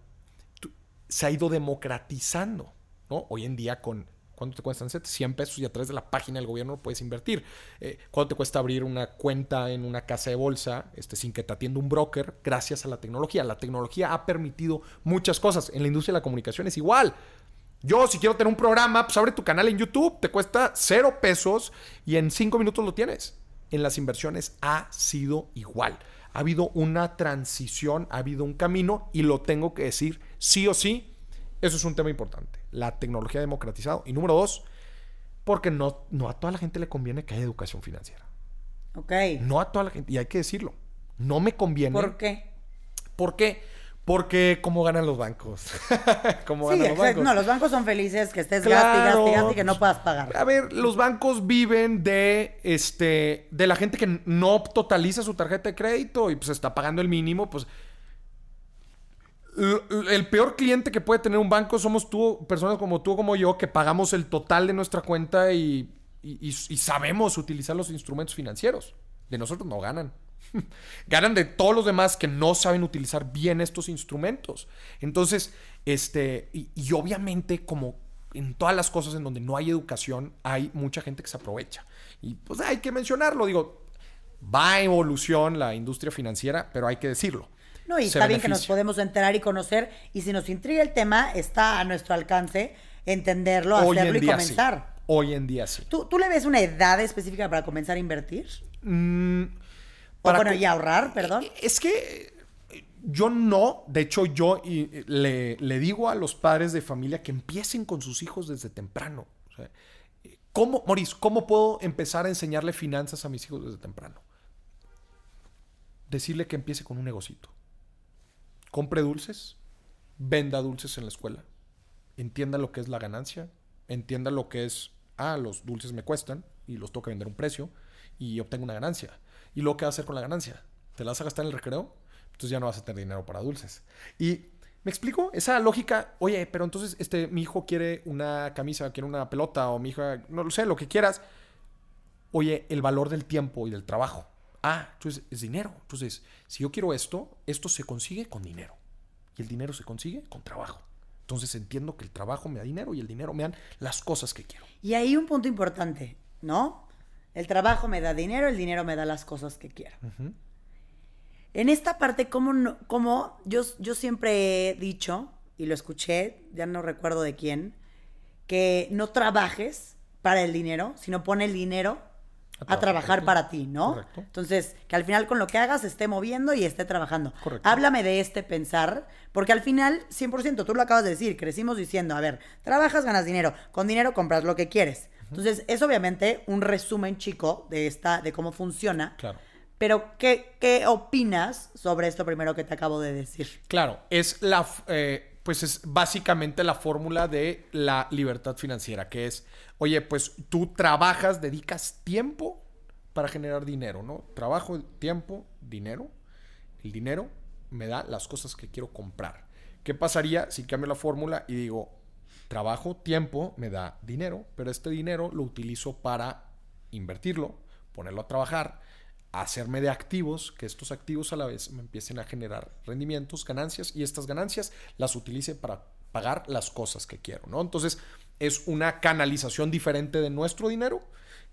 Speaker 2: se ha ido democratizando, ¿no? Hoy en día con... ¿Cuánto te cuestan? 100 pesos y a través de la página del gobierno puedes invertir. Eh, ¿Cuánto te cuesta abrir una cuenta en una casa de bolsa este, sin que te atienda un broker? Gracias a la tecnología. La tecnología ha permitido muchas cosas. En la industria de la comunicación es igual. Yo, si quiero tener un programa, pues abre tu canal en YouTube, te cuesta cero pesos y en cinco minutos lo tienes. En las inversiones ha sido igual. Ha habido una transición, ha habido un camino y lo tengo que decir sí o sí. Eso es un tema importante. La tecnología ha democratizado. Y número dos, porque no, no a toda la gente le conviene que haya educación financiera.
Speaker 1: Ok.
Speaker 2: No a toda la gente, y hay que decirlo. No me conviene.
Speaker 1: ¿Por qué?
Speaker 2: ¿Por qué? Porque cómo ganan los bancos.
Speaker 1: ¿Cómo ganan los bancos? No, los bancos son felices que estés claro, y que no puedas pagar.
Speaker 2: A ver, los bancos viven de este de la gente que no totaliza su tarjeta de crédito y pues está pagando el mínimo, pues el peor cliente que puede tener un banco somos tú, personas como tú, como yo, que pagamos el total de nuestra cuenta y, y sabemos utilizar los instrumentos financieros. De nosotros no ganan. Ganan de todos los demás que no saben utilizar bien estos instrumentos. Entonces, este, y, obviamente como en todas las cosas en donde no hay educación, hay mucha gente que se aprovecha. Y pues hay que mencionarlo, digo, va a evolución la industria financiera, pero hay que decirlo.
Speaker 1: No, y está bien que nos podemos enterar y conocer, y si nos intriga el tema, está a nuestro alcance entenderlo, hacerlo y comenzar.
Speaker 2: Hoy en día sí.
Speaker 1: ¿Tú, le ves una edad específica para comenzar a invertir?
Speaker 2: Mm,
Speaker 1: para bueno, y ahorrar, perdón.
Speaker 2: Es que yo no, de hecho yo le, digo a los padres de familia que empiecen con sus hijos desde temprano. ¿Cómo, Maurice, cómo puedo empezar a enseñarle finanzas a mis hijos desde temprano? Decirle que empiece con un negocito. Compre dulces, venda dulces en la escuela, entienda lo que es la ganancia, entienda lo que es, ah, los dulces me cuestan y los tengo que vender a un precio y obtengo una ganancia. ¿Y luego qué vas a hacer con la ganancia? ¿Te la vas a gastar en el recreo? Entonces ya no vas a tener dinero para dulces. Y ¿Me explico? Esa lógica, oye, pero entonces este, mi hijo quiere una camisa, quiere una pelota, o mi hija, no lo sé, lo que quieras. Oye, el valor del tiempo y del trabajo. Ah, entonces es dinero. Entonces, si yo quiero esto, esto se consigue con dinero. Y el dinero se consigue con trabajo. Entonces entiendo que el trabajo me da dinero y el dinero me dan las cosas que quiero.
Speaker 1: Y ahí un punto importante, ¿no? El trabajo me da dinero, el dinero me da las cosas que quiero. En esta parte, como, como yo, yo siempre he dicho, y lo escuché, ya no recuerdo de quién, que no trabajes para el dinero, sino pone el dinero a trabajar, para ti, ¿no? Correcto. Entonces, que al final con lo que hagas esté moviendo y esté trabajando. Correcto. Háblame de este pensar, porque al final, 100%, tú lo acabas de decir, crecimos diciendo, a ver, trabajas, ganas dinero, con dinero compras lo que quieres. Entonces, es obviamente un resumen chico de esta, de cómo funciona.
Speaker 2: Claro.
Speaker 1: Pero, ¿qué, qué opinas sobre esto primero que te acabo de decir?
Speaker 2: Claro, es la, eh, pues es básicamente la fórmula de la libertad financiera, que es, oye, pues tú trabajas, dedicas tiempo para generar dinero, ¿no? Trabajo, tiempo, dinero. El dinero me da las cosas que quiero comprar. ¿Qué pasaría si cambio la fórmula y digo, trabajo, tiempo, me da dinero, pero este dinero lo utilizo para invertirlo, ponerlo a trabajar, hacerme de activos, que estos activos a la vez me empiecen a generar rendimientos, ganancias, y estas ganancias las utilice para pagar las cosas que quiero, ¿no? Entonces, es una canalización diferente de nuestro dinero,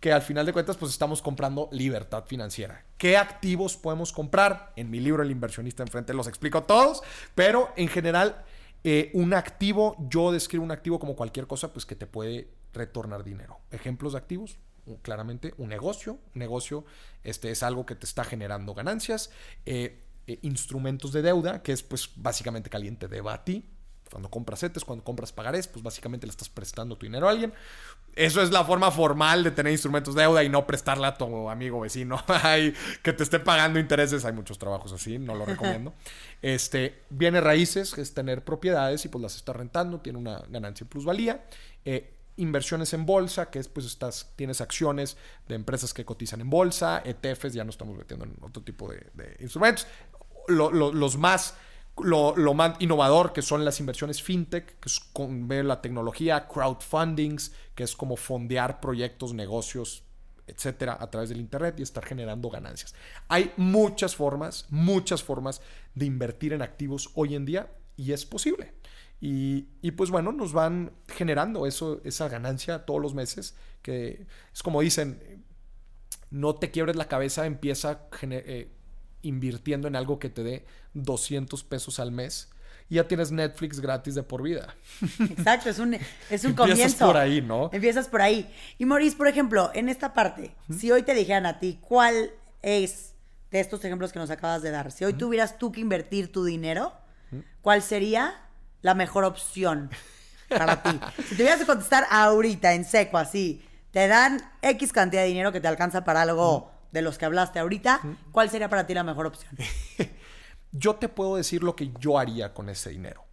Speaker 2: que al final de cuentas, pues estamos comprando libertad financiera. ¿Qué activos podemos comprar? En mi libro El inversionista enfrente los explico todos, pero en general, eh, un activo, yo describo un activo como cualquier cosa, pues que te puede retornar dinero. Ejemplos de activos, claramente un negocio. negocio este, es algo que te está generando ganancias. Eh, eh, instrumentos de deuda, que es pues básicamente caliente a ti. Cuando compras CETES, cuando compras pagarés, pues básicamente le estás prestando tu dinero a alguien. Eso es la forma formal de tener instrumentos de deuda y no prestarle a tu amigo vecino que te esté pagando intereses. Hay muchos trabajos así, no lo recomiendo. Este, viene raíces, que es tener propiedades y pues las está rentando, tiene una ganancia y plusvalía. Eh, inversiones en bolsa, que es pues estás, tienes acciones de empresas que cotizan en bolsa, ETFs, ya no estamos metiendo en otro tipo de, instrumentos. los más, lo, más innovador que son las inversiones fintech, que es con ver la tecnología, crowdfundings, que es como fondear proyectos, negocios, etcétera, a través del internet y estar generando ganancias. Hay muchas formas, muchas formas de invertir en activos hoy en día y es posible. Y, pues bueno, nos van generando eso, esa ganancia todos los meses, que es como dicen, no te quiebres la cabeza, empieza eh, invirtiendo en algo que te dé 200 pesos al mes y ya tienes Netflix gratis de por vida.
Speaker 1: Exacto, es un, es un comienzo.
Speaker 2: Empiezas por ahí, ¿no?
Speaker 1: Empiezas por ahí. Y Maurice, por ejemplo, en esta parte, si hoy te dijeran a ti, ¿cuál es de estos ejemplos que nos acabas de dar? Si hoy tuvieras tú que invertir tu dinero, ¿cuál sería? la mejor opción para ti? Si tuvieras que contestar ahorita, en seco, así, te dan X cantidad de dinero que te alcanza para algo de los que hablaste ahorita, ¿cuál sería para ti la mejor opción?
Speaker 2: yo te puedo decir lo que yo haría con ese dinero.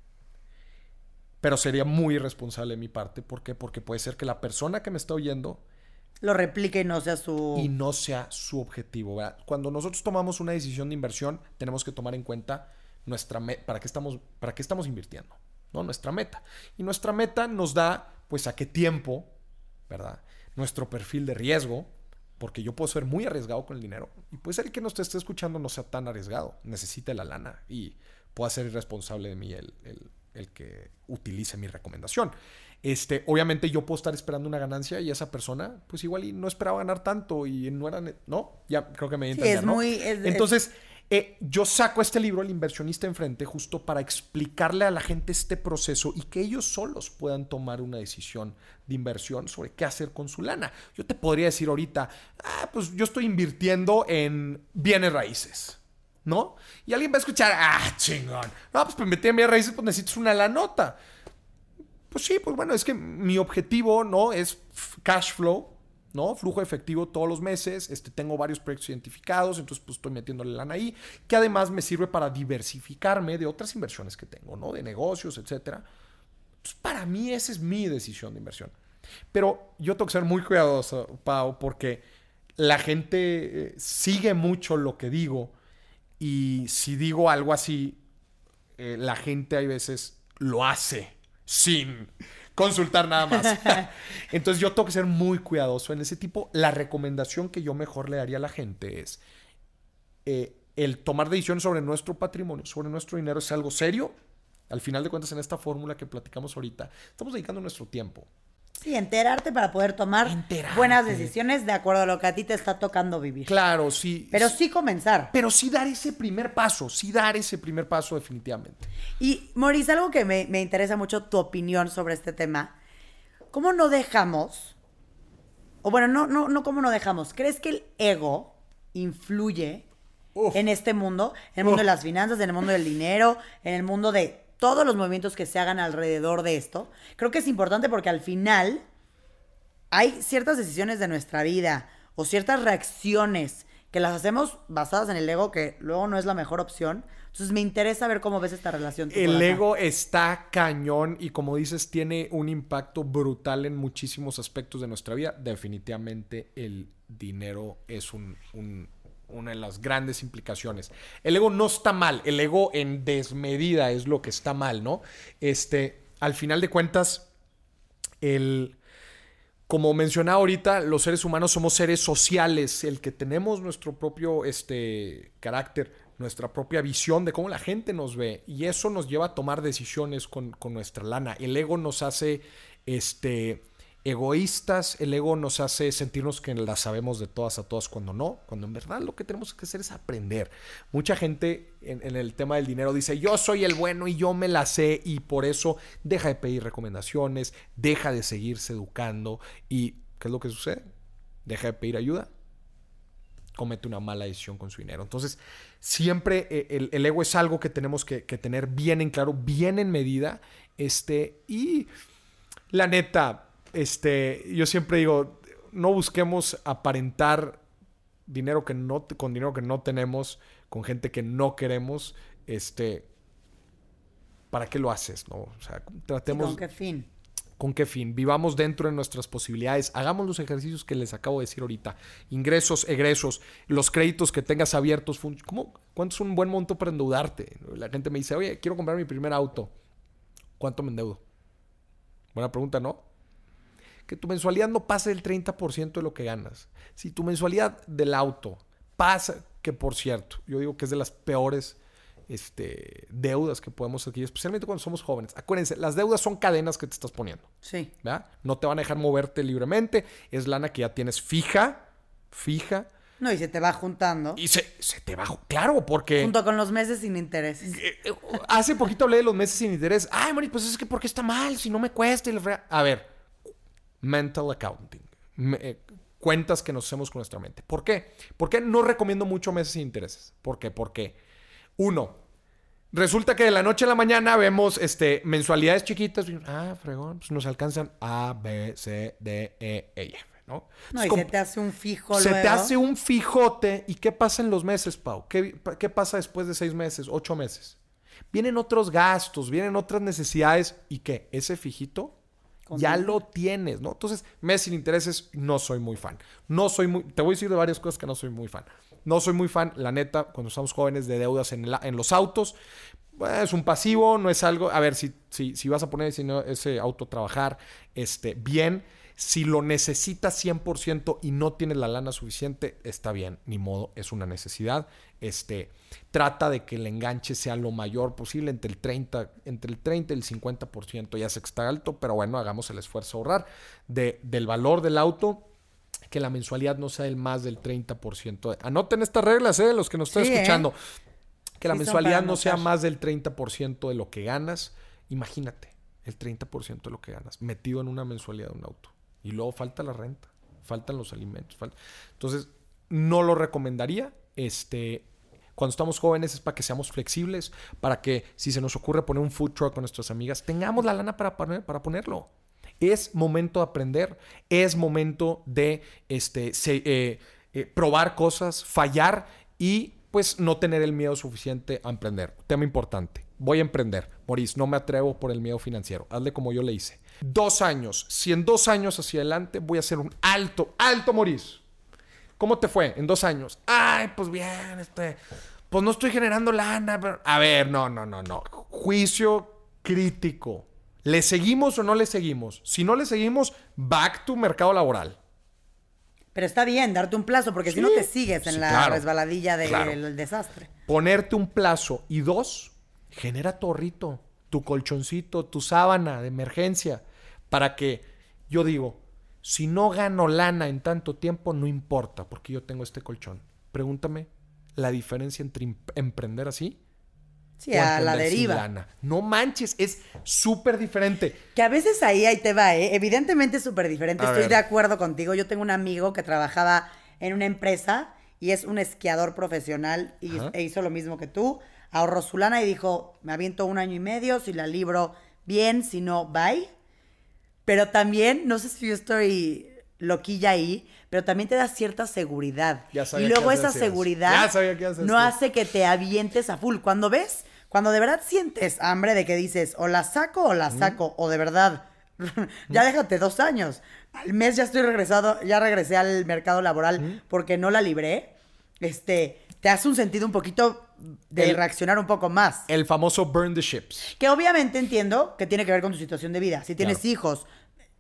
Speaker 2: Pero sería muy irresponsable de mi parte. ¿Por qué? Porque puede ser que la persona que me está oyendo
Speaker 1: lo replique y no sea su...
Speaker 2: Y no sea su objetivo. Cuando nosotros tomamos una decisión de inversión, tenemos que tomar en cuenta nuestra para qué estamos, para qué estamos invirtiendo, ¿no? Nuestra meta. Y nuestra meta nos da, pues, a qué tiempo, ¿verdad? Nuestro perfil de riesgo, porque yo puedo ser muy arriesgado con el dinero. Y puede ser el que nos esté escuchando no sea tan arriesgado, necesite la lana y pueda ser irresponsable de mí el, el, que utilice mi recomendación. Este, obviamente yo puedo estar esperando una ganancia y esa persona, pues igual y no esperaba ganar tanto y no era, no, ya creo que me
Speaker 1: sí, es muy,
Speaker 2: Entonces, eh, yo saco este libro, El inversionista enfrente, justo para explicarle a la gente este proceso y que ellos solos puedan tomar una decisión de inversión sobre qué hacer con su lana. Yo te podría decir ahorita, ah, pues yo estoy invirtiendo en bienes raíces. ¿No? Y alguien va a escuchar, ah, chingón. No, pues para invertir en bienes raíces, pues necesitas una la nota. Pues sí, pues bueno, es que mi objetivo, ¿no? Es cash flow, ¿no? Flujo efectivo todos los meses, este, tengo varios proyectos identificados, entonces pues estoy metiéndole lana ahí, que además me sirve para diversificarme de otras inversiones que tengo, ¿no? De negocios, etcétera. Entonces, para mí esa es mi decisión de inversión. Pero yo tengo que ser muy cuidadoso, Pau, porque la gente eh, sigue mucho lo que digo y si digo algo así, eh, la gente hay veces lo hace sin consultar nada más. Entonces yo tengo que ser muy cuidadoso en ese tipo. La recomendación que yo mejor le daría a la gente es eh, el tomar decisiones sobre nuestro patrimonio, sobre nuestro dinero es algo serio. Al final de cuentas, en esta fórmula que platicamos ahorita, estamos dedicando nuestro tiempo.
Speaker 1: Sí, enterarte para poder tomar
Speaker 2: Enterarte.
Speaker 1: buenas decisiones de acuerdo a lo que a ti te está tocando vivir.
Speaker 2: Claro, sí.
Speaker 1: Pero sí comenzar.
Speaker 2: Pero sí dar ese primer paso, sí dar ese primer paso definitivamente.
Speaker 1: Y, Maurice, algo que me, me interesa mucho tu opinión sobre este tema. ¿Cómo no dejamos, o bueno, no, no, no cómo no dejamos, ¿crees que el ego influye
Speaker 2: Uf.
Speaker 1: en este mundo? En el mundo
Speaker 2: Uf.
Speaker 1: de las finanzas, en el mundo del dinero, en el mundo de todos los movimientos que se hagan alrededor de esto. Creo que es importante porque al final hay ciertas decisiones de nuestra vida o ciertas reacciones que las hacemos basadas en el ego que luego no es la mejor opción. Entonces me interesa ver cómo ves esta relación.
Speaker 2: El ego está cañón y como dices, tiene un impacto brutal en muchísimos aspectos de nuestra vida. Definitivamente el dinero es un- un- una de las grandes implicaciones. El ego no está mal, el ego en desmedida es lo que está mal, ¿no? Este, al final de cuentas, el... Como mencionaba ahorita, los seres humanos somos seres sociales, el que tenemos nuestro propio este, carácter, nuestra propia visión de cómo la gente nos ve, y eso nos lleva a tomar decisiones con, con nuestra lana. El ego nos hace este, egoístas, el ego nos hace sentirnos que las sabemos de todas a todas cuando no, cuando en verdad lo que tenemos que hacer es aprender. Mucha gente en, el tema del dinero dice, yo soy el bueno y yo me la sé y por eso deja de pedir recomendaciones, deja de seguirse educando y ¿qué es lo que sucede? Deja de pedir ayuda, comete una mala decisión con su dinero. Entonces, siempre eh, el, el ego es algo que tenemos que, que tener bien en claro, bien en medida, este, y la neta, este, yo siempre digo, no busquemos aparentar dinero que no, con dinero que no tenemos, con gente que no queremos, este, ¿para qué lo haces? No? O sea,
Speaker 1: ¿Y
Speaker 2: tratemos...
Speaker 1: con qué fin?
Speaker 2: ¿Con qué fin? Vivamos dentro de nuestras posibilidades. Hagamos los ejercicios que les acabo de decir ahorita. Ingresos, egresos, los créditos que tengas abiertos. ¿Cómo? ¿Cuánto es un buen monto para endeudarte? La gente me dice, oye, quiero comprar mi primer auto. ¿Cuánto me endeudo? Buena pregunta, ¿no? Que tu mensualidad no pase del 30% de lo que ganas. Si tu mensualidad del auto pasa, que por cierto, yo digo que es de las peores este, deudas que podemos adquirir, especialmente cuando somos jóvenes. Acuérdense, las deudas son cadenas que te estás poniendo.
Speaker 1: Sí.
Speaker 2: ¿verdad? No te van a dejar moverte libremente. Es lana que ya tienes fija, fija.
Speaker 1: No, y se te va juntando.
Speaker 2: Y se, se te baja. Claro, porque
Speaker 1: Junto con los meses sin intereses.
Speaker 2: eh, eh, hace poquito hablé de los meses sin interés. Ay, Mari, pues es que ¿por qué está mal? Si no me cuesta. y la. A ver, mental accounting. Me- eh, cuentas que nos hacemos con nuestra mente. ¿Por qué? ¿Por qué no recomiendo mucho meses sin intereses? ¿Por qué? Porque, uno, resulta que de la noche a la mañana vemos este, mensualidades chiquitas. y, ah, fregón, pues nos alcanzan A, B, C, D, E, E y F, ¿no?
Speaker 1: No, y
Speaker 2: como-
Speaker 1: se te hace un fijo
Speaker 2: se te hace un fijote. ¿Y qué pasa en los meses, Pau? ¿Qué, qué pasa después de seis meses, ocho meses? Vienen otros gastos, vienen otras necesidades. ¿Y qué? Ese fijito ya lo tienes, ¿no? Entonces, meses sin intereses, no soy muy fan. No soy muy... Te voy a decir de varias cosas que no soy muy fan. No soy muy fan, la neta, cuando estamos jóvenes de deudas en, la- en los autos. eh, Es un pasivo, no es algo... A ver, si, si, si vas a poner ese, ese auto a trabajar este, bien, si lo necesitas 100% y no tienes la lana suficiente, está bien, ni modo, es una necesidad. Este, trata de que el enganche sea lo mayor posible, entre el 30, entre el 30 y el 50%. Ya sé que está alto, pero bueno, hagamos el esfuerzo a ahorrar de, del valor del auto. Que la mensualidad no sea el más del 30%. Anoten estas reglas, ¿eh? Los que nos están
Speaker 1: Sí, ¿eh?
Speaker 2: escuchando. Que la
Speaker 1: Sí,
Speaker 2: mensualidad no sea más del 30% de lo que ganas. Imagínate, el 30% de lo que ganas metido en una mensualidad de un auto. Y luego falta la renta, faltan los alimentos. Entonces, no lo recomendaría. Este, cuando estamos jóvenes es para que seamos flexibles, para que si se nos ocurre poner un food truck con nuestras amigas, tengamos la lana para, para ponerlo. Es momento de aprender, es momento de este, eh, eh, probar cosas, fallar y pues no tener el miedo suficiente a emprender. Tema importante. Voy a emprender. Maurice, no me atrevo por el miedo financiero. Hazle como yo le hice. Dos años. Si en dos años hacia adelante voy a hacer un alto, alto Maurice. ¿Cómo te fue en dos años? Ay, pues bien, este. pues no estoy generando lana. pero- A ver, no, no, no, no. Juicio crítico. ¿Le seguimos o no le seguimos? Si no le seguimos, back to mercado laboral.
Speaker 1: Pero está bien darte un plazo, porque si no te sigues en
Speaker 2: sí,
Speaker 1: la
Speaker 2: claro,
Speaker 1: resbaladilla del
Speaker 2: claro.
Speaker 1: desastre.
Speaker 2: Ponerte un plazo. Y dos, genera tu ahorrito, tu colchoncito, tu sábana de emergencia. Para que, yo digo, si no gano lana en tanto tiempo, no importa, porque yo tengo este colchón. Pregúntame la diferencia entre em- emprender así
Speaker 1: Sí,
Speaker 2: o
Speaker 1: a la deriva.
Speaker 2: lana. No manches, es súper diferente.
Speaker 1: Que a veces ahí, ahí te va, ¿eh? Evidentemente es súper diferente.
Speaker 2: A
Speaker 1: Estoy
Speaker 2: ver.
Speaker 1: de acuerdo contigo. Yo tengo un amigo que trabajaba en una empresa y es un esquiador profesional y,
Speaker 2: Ajá.
Speaker 1: e hizo lo mismo que tú. Ahorró su lana y dijo, me aviento un año y medio, si la libro bien, si no, bye. Pero también, no sé si yo estoy loquilla ahí, pero también te da cierta seguridad.
Speaker 2: Ya sabía
Speaker 1: y luego esa
Speaker 2: a
Speaker 1: seguridad
Speaker 2: Ya a
Speaker 1: no hace que te avientes a full. Cuando ves, cuando de verdad sientes hambre de que dices, o la saco o la saco, o de verdad, ya déjate dos años. Al mes ya estoy regresado, ya regresé al mercado laboral porque no la libré. Este, te hace un sentido un poquito de
Speaker 2: El-
Speaker 1: reaccionar un poco más.
Speaker 2: El famoso burn the ships.
Speaker 1: Que obviamente entiendo que tiene que ver con tu situación de vida. Si tienes
Speaker 2: Claro.
Speaker 1: hijos,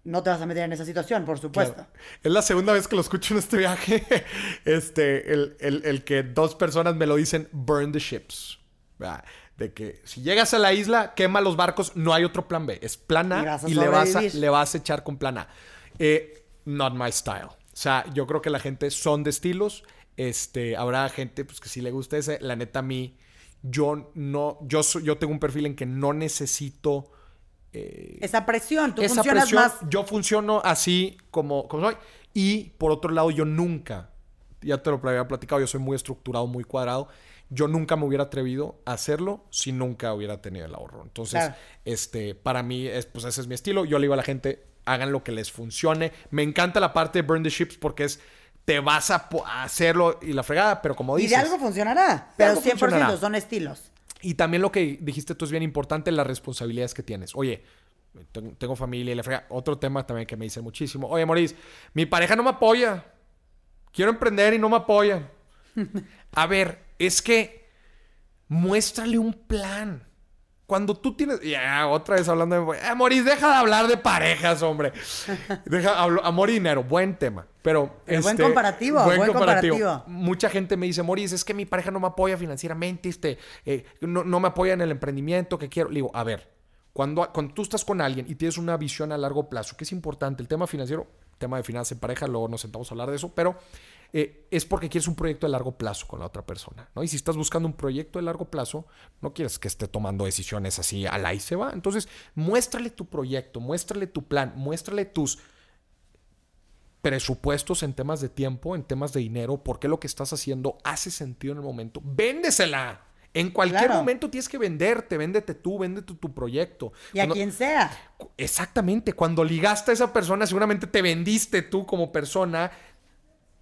Speaker 1: no te vas a meter en esa situación, por supuesto.
Speaker 2: Claro. Es la segunda vez que lo escucho en este viaje. Este, el, el- el que dos personas me lo dicen, burn the ships. Ah, De que si llegas a la isla, quema los barcos, no hay otro plan B. Es plan A
Speaker 1: Y
Speaker 2: le vas a, le vas a echar con plan A. Eh, not my style. O sea, yo creo que la gente son de estilos. Este, habrá gente pues, que sí le gusta ese. La neta, a mí, yo no, yo, soy- yo tengo un perfil en que no necesito
Speaker 1: Esa presión, tú
Speaker 2: esa
Speaker 1: funcionas
Speaker 2: presión,
Speaker 1: más.
Speaker 2: yo funciono así como, como soy. Y por otro lado, yo nunca, ya te lo había platicado, yo soy muy estructurado, muy cuadrado. Yo nunca me hubiera atrevido a hacerlo si nunca hubiera tenido el ahorro. Entonces,
Speaker 1: Claro.
Speaker 2: este, para mí, es, pues ese es mi estilo. Yo le digo a la gente, hagan lo que les funcione. Me encanta la parte de Burn the Ships porque es, te vas a, hacerlo y la fregada, pero como
Speaker 1: Y
Speaker 2: dices...
Speaker 1: de algo funcionará, pero
Speaker 2: algo
Speaker 1: 100%
Speaker 2: funcionará.
Speaker 1: son estilos.
Speaker 2: Y también lo que dijiste tú es bien importante, las responsabilidades que tienes. Oye, tengo, familia y la frega. Otro tema también que me dicen muchísimo. Oye, Maurice, mi pareja no me apoya. Quiero emprender y no me apoya. A ver, es que muéstrale un plan. Cuando tú tienes. Ya, otra vez hablando de. Eh, Maurice, deja de hablar de parejas, hombre. Deja, hablo, amor y dinero, buen tema. Pero.
Speaker 1: Pero buen comparativo, buen comparativo.
Speaker 2: Mucha gente me dice, Maurice, es que mi pareja no me apoya financieramente, este, eh, no, no me apoya en el emprendimiento que quiero. Le digo, a ver, cuando, cuando tú estás con alguien y tienes una visión a largo plazo, que es importante, el tema financiero, tema de finanzas en pareja, luego nos sentamos a hablar de eso, pero eh, es porque quieres un proyecto de largo plazo con la otra persona, ¿no? Y si estás buscando un proyecto de largo plazo, no quieres que esté tomando decisiones así a la y se va. Entonces, muéstrale tu proyecto, muéstrale tu plan, muéstrale tus presupuestos en temas de tiempo, en temas de dinero, por qué lo que estás haciendo hace sentido en el momento. Véndesela. En cualquier
Speaker 1: Claro.
Speaker 2: momento tienes que venderte, véndete tú, véndete tu proyecto.
Speaker 1: Y a quien sea.
Speaker 2: Exactamente, cuando ligaste a esa persona, seguramente te vendiste tú como persona.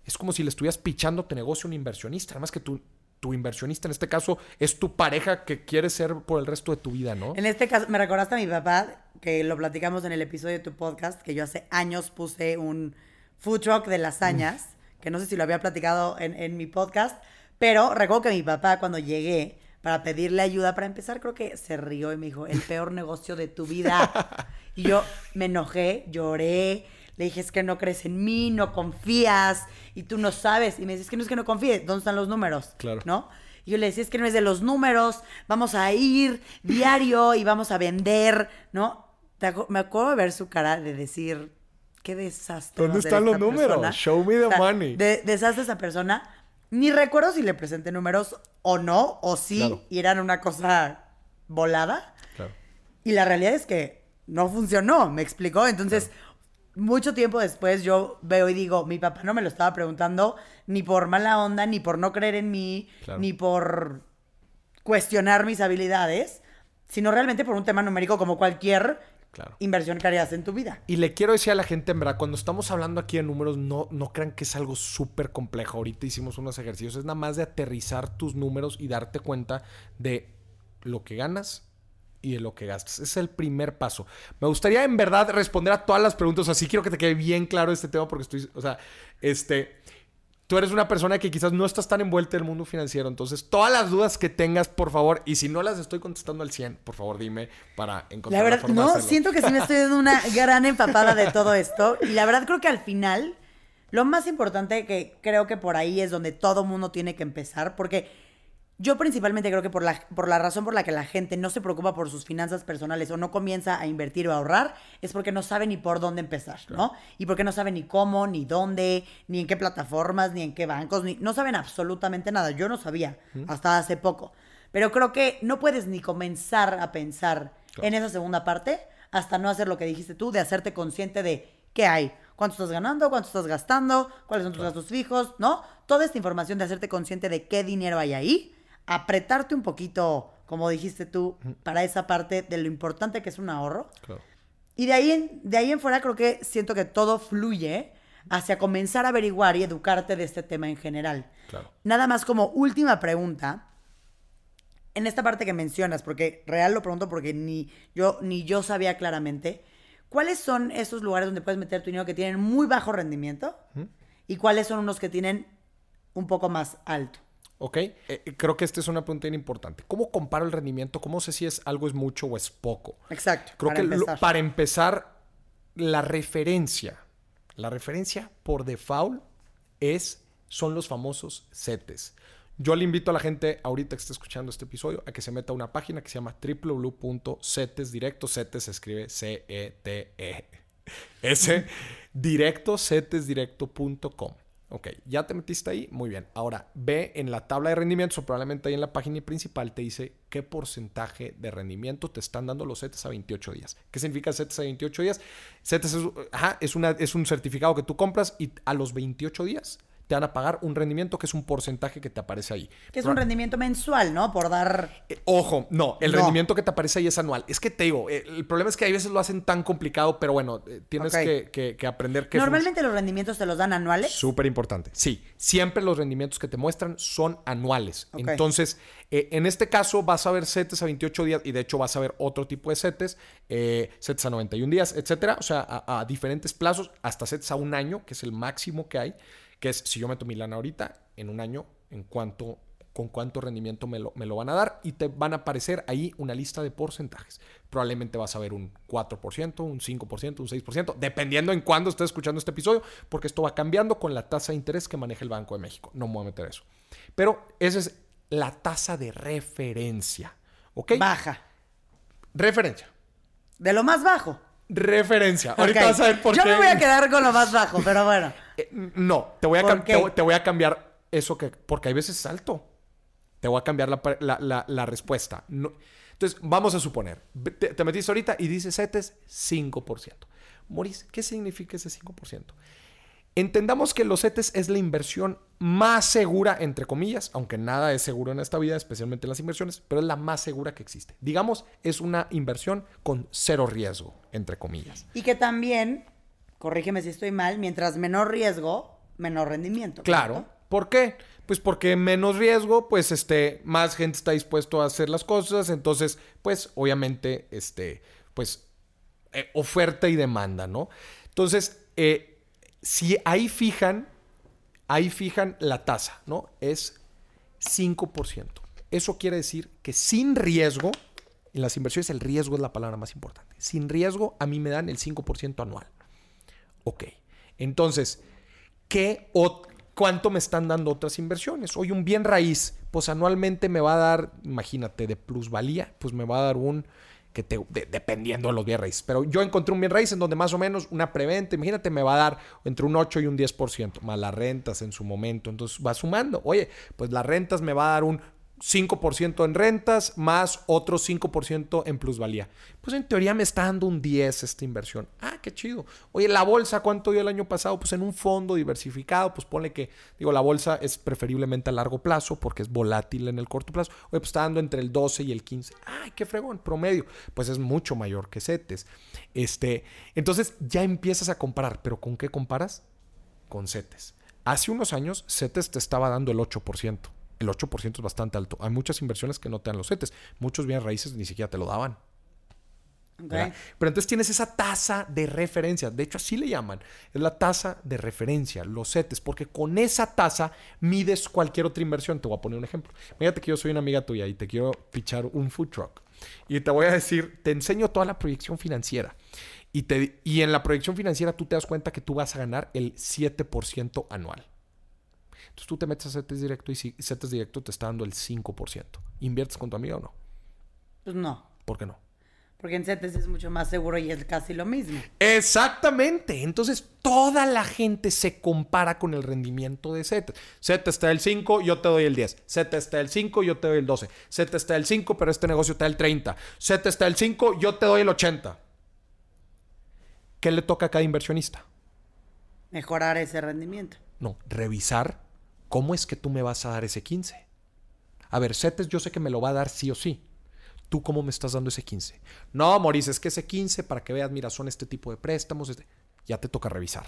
Speaker 2: Es como si le estuvieras pichando tu negocio a un inversionista. Además que tu, tu inversionista, en este caso, es tu pareja que quieres ser por el resto de tu vida, ¿no?
Speaker 1: En este caso, me recordaste a mi papá, que lo platicamos en el episodio de tu podcast, que yo hace años puse un food truck de lasañas, que no sé si lo había platicado en, en mi podcast, pero recuerdo que mi papá cuando llegué para pedirle ayuda para empezar, creo que se rió y me dijo, el peor negocio de tu vida. Y yo me enojé, lloré, le dije, es que no crees en mí, no confías, y tú no sabes. Y me dice, es que no es que no confíes, ¿dónde están los números?
Speaker 2: Claro.
Speaker 1: ¿No? Y yo le decía, es que no es de los números, vamos a ir diario y vamos a vender, ¿no? Me acuerdo de ver su cara de decir, qué desastre.
Speaker 2: ¿Dónde están los números?
Speaker 1: persona".
Speaker 2: Show me the money.
Speaker 1: De, desastre esa persona. Ni recuerdo si le presenté números o no, o sí,
Speaker 2: Claro.
Speaker 1: y eran una cosa volada.
Speaker 2: Claro.
Speaker 1: Y la realidad es que no funcionó, me explicó. Entonces, mucho tiempo después yo veo y digo, mi papá no me lo estaba preguntando ni por mala onda, ni por no creer en mí, ni por cuestionar mis habilidades, sino realmente por un tema numérico como cualquier
Speaker 2: Claro.
Speaker 1: inversión que harías en tu vida.
Speaker 2: Y le quiero decir a la gente, en verdad, cuando estamos hablando aquí de números, no, no crean que es algo súper complejo. Ahorita hicimos unos ejercicios. Es nada más de aterrizar tus números y darte cuenta de lo que ganas y de lo que gastas. Es el primer paso. Me gustaría, en verdad, responder a todas las preguntas. Así quiero que te quede bien claro este tema porque estoy, o sea, este... tú eres una persona que quizás no estás tan envuelta en el mundo financiero. Entonces, todas las dudas que tengas, por favor, y si no las estoy contestando al 100, por favor, dime para encontrar
Speaker 1: la verdad, no, siento que sí me estoy dando una gran empapada de todo esto. Y la verdad creo que al final, lo más importante que creo que por ahí es donde todo mundo tiene que empezar, porque yo principalmente creo que por la, por la razón por la que la gente no se preocupa por sus finanzas personales o no comienza a invertir o a ahorrar es porque no sabe ni por dónde empezar, ¿no? Y porque no sabe ni cómo, ni dónde, ni en qué plataformas, ni en qué bancos, ni, no saben absolutamente nada. Yo no sabía hasta hace poco. Pero creo que no puedes ni comenzar a pensar en esa segunda parte hasta no hacer lo que dijiste tú, de hacerte consciente de qué hay, cuánto estás ganando, cuánto estás gastando, cuáles son tus gastos fijos, ¿no? Toda esta información de hacerte consciente de qué dinero hay ahí apretarte un poquito, como dijiste tú, para esa parte de lo importante que es un ahorro. Y de ahí, en, de ahí en fuera creo que siento que todo fluye hacia comenzar a averiguar y educarte de este tema en general. Nada más como última pregunta, en esta parte que mencionas, porque real lo pregunto porque ni yo, ni yo sabía claramente, ¿cuáles son esos lugares donde puedes meter tu dinero que tienen muy bajo rendimiento? ¿Y cuáles son unos que tienen un poco más alto?
Speaker 2: ¿Ok? Eh, creo que esta es una pregunta importante. ¿Cómo comparo el rendimiento? ¿Cómo sé si es algo es mucho o es poco?
Speaker 1: Exacto.
Speaker 2: Creo que para empezar, la referencia, la referencia por default es, son los famosos CETES. Yo le invito a la gente ahorita que está escuchando este episodio a que se meta a una página que se llama www.cetes directo. CETES se escribe C-E-T-E. S directo, cetesdirecto.com. Ok, ya te metiste ahí, muy bien. Ahora, ve en la tabla de rendimientos o probablemente ahí en la página principal te dice qué porcentaje de rendimiento te están dando los CETES a 28 días. ¿Qué significa CETES a 28 días? CETES es, es, una, es un certificado que tú compras y a los 28 días te van a pagar un rendimiento que es un porcentaje que te aparece ahí.
Speaker 1: Que es un rendimiento mensual, ¿no? Por dar...
Speaker 2: Eh, ojo, no, el rendimiento que te aparece ahí es anual. Es que te digo, eh, el problema es que a veces lo hacen tan complicado, pero bueno, eh, tienes que, aprender que...
Speaker 1: ¿Normalmente los rendimientos te los dan anuales?
Speaker 2: Súper importante, sí. Siempre los rendimientos que te muestran son anuales. Entonces, en este caso vas a ver CETES a 28 días y de hecho vas a ver otro tipo de CETES, CETES a 91 días, etcétera. O sea, a, a diferentes plazos, hasta CETES a un año, que es el máximo que hay que es si yo meto mi lana ahorita, en un año, en cuánto, con cuánto rendimiento me lo, me lo van a dar y te van a aparecer ahí una lista de porcentajes. Probablemente vas a ver un 4%, un 5%, un 6%, dependiendo en cuándo estés escuchando este episodio, porque esto va cambiando con la tasa de interés que maneja el Banco de México. No me voy a meter eso. Pero esa es la tasa de referencia. ¿Ok?
Speaker 1: Baja.
Speaker 2: Referencia.
Speaker 1: De lo más bajo.
Speaker 2: Referencia. Ahorita vas a ver por
Speaker 1: qué.
Speaker 2: Yo
Speaker 1: me voy a quedar con lo más bajo, pero bueno.
Speaker 2: Eh, no, te voy, a te, voy a cambiar eso que. Porque hay veces es alto. Te voy a cambiar la, respuesta. entonces, vamos a suponer. Te, metiste ahorita y dices CETES 5%. Moris, ¿qué significa ese 5%? Entendamos que los CETES es la inversión más segura, entre comillas, aunque nada es seguro en esta vida, especialmente en las inversiones, pero es la más segura que existe. Digamos, es una inversión con cero riesgo, entre comillas.
Speaker 1: Y que también, corrígeme si estoy mal, mientras menor riesgo, menor rendimiento.
Speaker 2: Claro. ¿Por qué? Pues porque menos riesgo, pues este, más gente está dispuesto a hacer las cosas, entonces, pues obviamente, este, pues eh, oferta y demanda, ¿no? Entonces, eh, si ahí fijan, ahí fijan la tasa, ¿no? Es 5%. Eso quiere decir que sin riesgo, en las inversiones el riesgo es la palabra más importante. Sin riesgo, a mí me dan el 5% anual. Ok. Entonces, ¿qué o cuánto me están dando otras inversiones? Hoy un bien raíz, pues anualmente me va a dar, imagínate, de plusvalía, pues me va a dar un que te, dependiendo de los bien raíces. Pero yo encontré un bien raíz en donde más o menos una preventa, imagínate, me va a dar entre un 8 y un 10%, más las rentas en su momento. Entonces va sumando. Oye, pues las rentas me va a dar un 5% en rentas más otro 5% en plusvalía. Pues en teoría me está dando un 10 esta inversión. Ah, qué chido. Oye, la bolsa, ¿cuánto dio el año pasado? Pues en un fondo diversificado, pues pone que, digo, la bolsa es preferiblemente a largo plazo porque es volátil en el corto plazo. Oye, pues está dando entre el 12 y el 15. Ay, qué fregón, promedio. Pues es mucho mayor que CETES. Este, entonces ya empiezas a comparar, pero ¿con qué comparas? Con CETES. Hace unos años CETES te estaba dando el 8% el 8% es bastante alto. Hay muchas inversiones que no te dan los CETES. Muchos bienes raíces ni siquiera te lo daban. Pero entonces tienes esa tasa de referencia. De hecho, así le llaman. Es la tasa de referencia, los CETES, porque con esa tasa mides cualquier otra inversión. Te voy a poner un ejemplo. Fíjate que yo soy una amiga tuya y te quiero pichar un food truck. Y te voy a decir, te enseño toda la proyección financiera. Y, te, y en la proyección financiera tú te das cuenta que tú vas a ganar el 7% anual. Entonces tú te metes a CETES directo y si CETES directo te está dando el 5%. ¿Inviertes con tu amiga o no?
Speaker 1: Pues no.
Speaker 2: ¿Por qué no?
Speaker 1: Porque en CETES es mucho más seguro y es casi lo mismo.
Speaker 2: Exactamente. Entonces, toda la gente se compara con el rendimiento de CETES. CETES está del 5, yo te doy el 10. CETES está del 5, yo te doy el 12. CETES está del 5, pero este negocio está del 30. CETES está del 5, yo te doy el 80. ¿Qué le toca a cada inversionista?
Speaker 1: Mejorar ese rendimiento.
Speaker 2: No, revisar cómo es que tú me vas a dar ese 15. A ver, CETES yo sé que me lo va a dar sí o sí. ¿Tú cómo me estás dando ese 15? No, Maurice, es que ese 15, para que veas, mira, son este tipo de préstamos. este- Ya te toca revisar.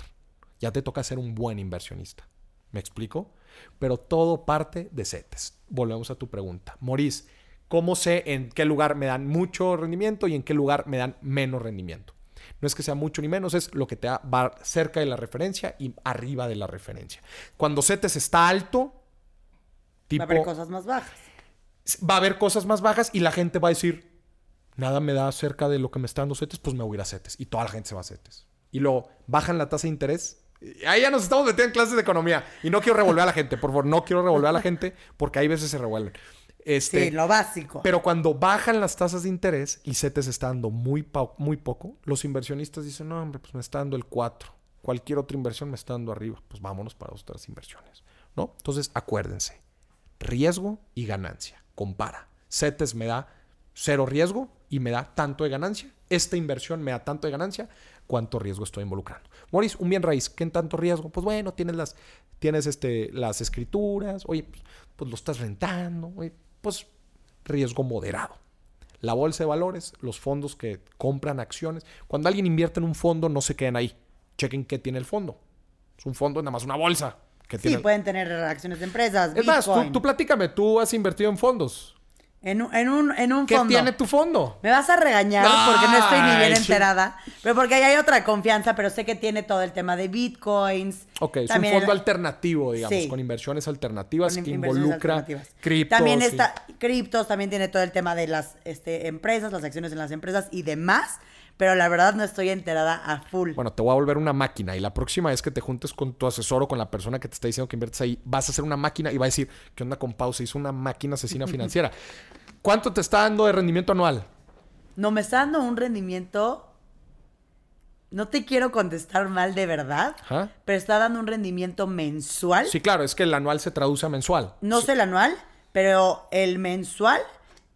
Speaker 2: Ya te toca ser un buen inversionista. ¿Me explico? Pero todo parte de CETES. Volvemos a tu pregunta. Maurice, ¿cómo sé en qué lugar me dan mucho rendimiento y en qué lugar me dan menos rendimiento? No es que sea mucho ni menos, es lo que te va cerca de la referencia y arriba de la referencia. Cuando CETES está alto, tipo,
Speaker 1: Va a haber cosas más bajas.
Speaker 2: va a haber cosas más bajas y la gente va a decir, nada me da cerca de lo que me está dando CETES, pues me voy a ir a CETES. Y toda la gente se va a CETES. Y luego bajan la tasa de interés. Ahí ya nos estamos metiendo en clases de economía. Y no quiero revolver a la gente, por favor, no quiero revolver a la gente porque hay veces se revuelven. Este,
Speaker 1: Sí, lo básico.
Speaker 2: pero cuando bajan las tasas de interés y CETES está dando muy, muy poco, los inversionistas dicen, no, hombre, pues me está dando el 4. Cualquier otra inversión me está dando arriba. Pues vámonos para otras inversiones. ¿No? Entonces, acuérdense. Riesgo y ganancia. Compara. CETES me da cero riesgo y me da tanto de ganancia. Esta inversión me da tanto de ganancia. ¿Cuánto riesgo estoy involucrando? Maurice, un bien raíz, ¿qué en tanto riesgo? Pues bueno, tienes las, tienes este, las escrituras, oye, pues, pues lo estás rentando, oye, pues riesgo moderado. La bolsa de valores, los fondos que compran acciones. Cuando alguien invierte en un fondo, no se queden ahí. Chequen qué tiene el fondo. Es un fondo, nada más una bolsa. Que
Speaker 1: sí,
Speaker 2: tiene...
Speaker 1: pueden tener acciones de empresas.
Speaker 2: Es más, tú, tú platícame, tú has invertido en fondos.
Speaker 1: En un, en un, en un
Speaker 2: ¿Qué
Speaker 1: fondo.
Speaker 2: tiene tu fondo?
Speaker 1: Me vas a regañar porque no estoy ni bien enterada. Pero porque ahí hay otra confianza, pero sé que tiene todo el tema de bitcoins.
Speaker 2: Ok, es
Speaker 1: También
Speaker 2: un fondo
Speaker 1: el-
Speaker 2: alternativo, digamos,
Speaker 1: Sí.
Speaker 2: con inversiones alternativas
Speaker 1: con
Speaker 2: que
Speaker 1: inversiones
Speaker 2: involucra
Speaker 1: alternativas.
Speaker 2: criptos.
Speaker 1: También
Speaker 2: y-
Speaker 1: está criptos, también tiene todo el tema de las este, empresas, las acciones en las empresas y demás. Pero la verdad no estoy enterada a full.
Speaker 2: Bueno, te voy a volver una máquina y la próxima vez que te juntes con tu asesor o con la persona que te está diciendo que inviertes ahí, vas a hacer una máquina y va a decir, ¿qué onda con Pau? Se hizo una máquina asesina financiera. ¿Cuánto te está dando de rendimiento anual?
Speaker 1: No me está dando un rendimiento. No te quiero contestar mal de verdad, pero está dando un rendimiento mensual.
Speaker 2: Sí, claro, es que el anual se traduce a mensual.
Speaker 1: No sé el anual, pero el mensual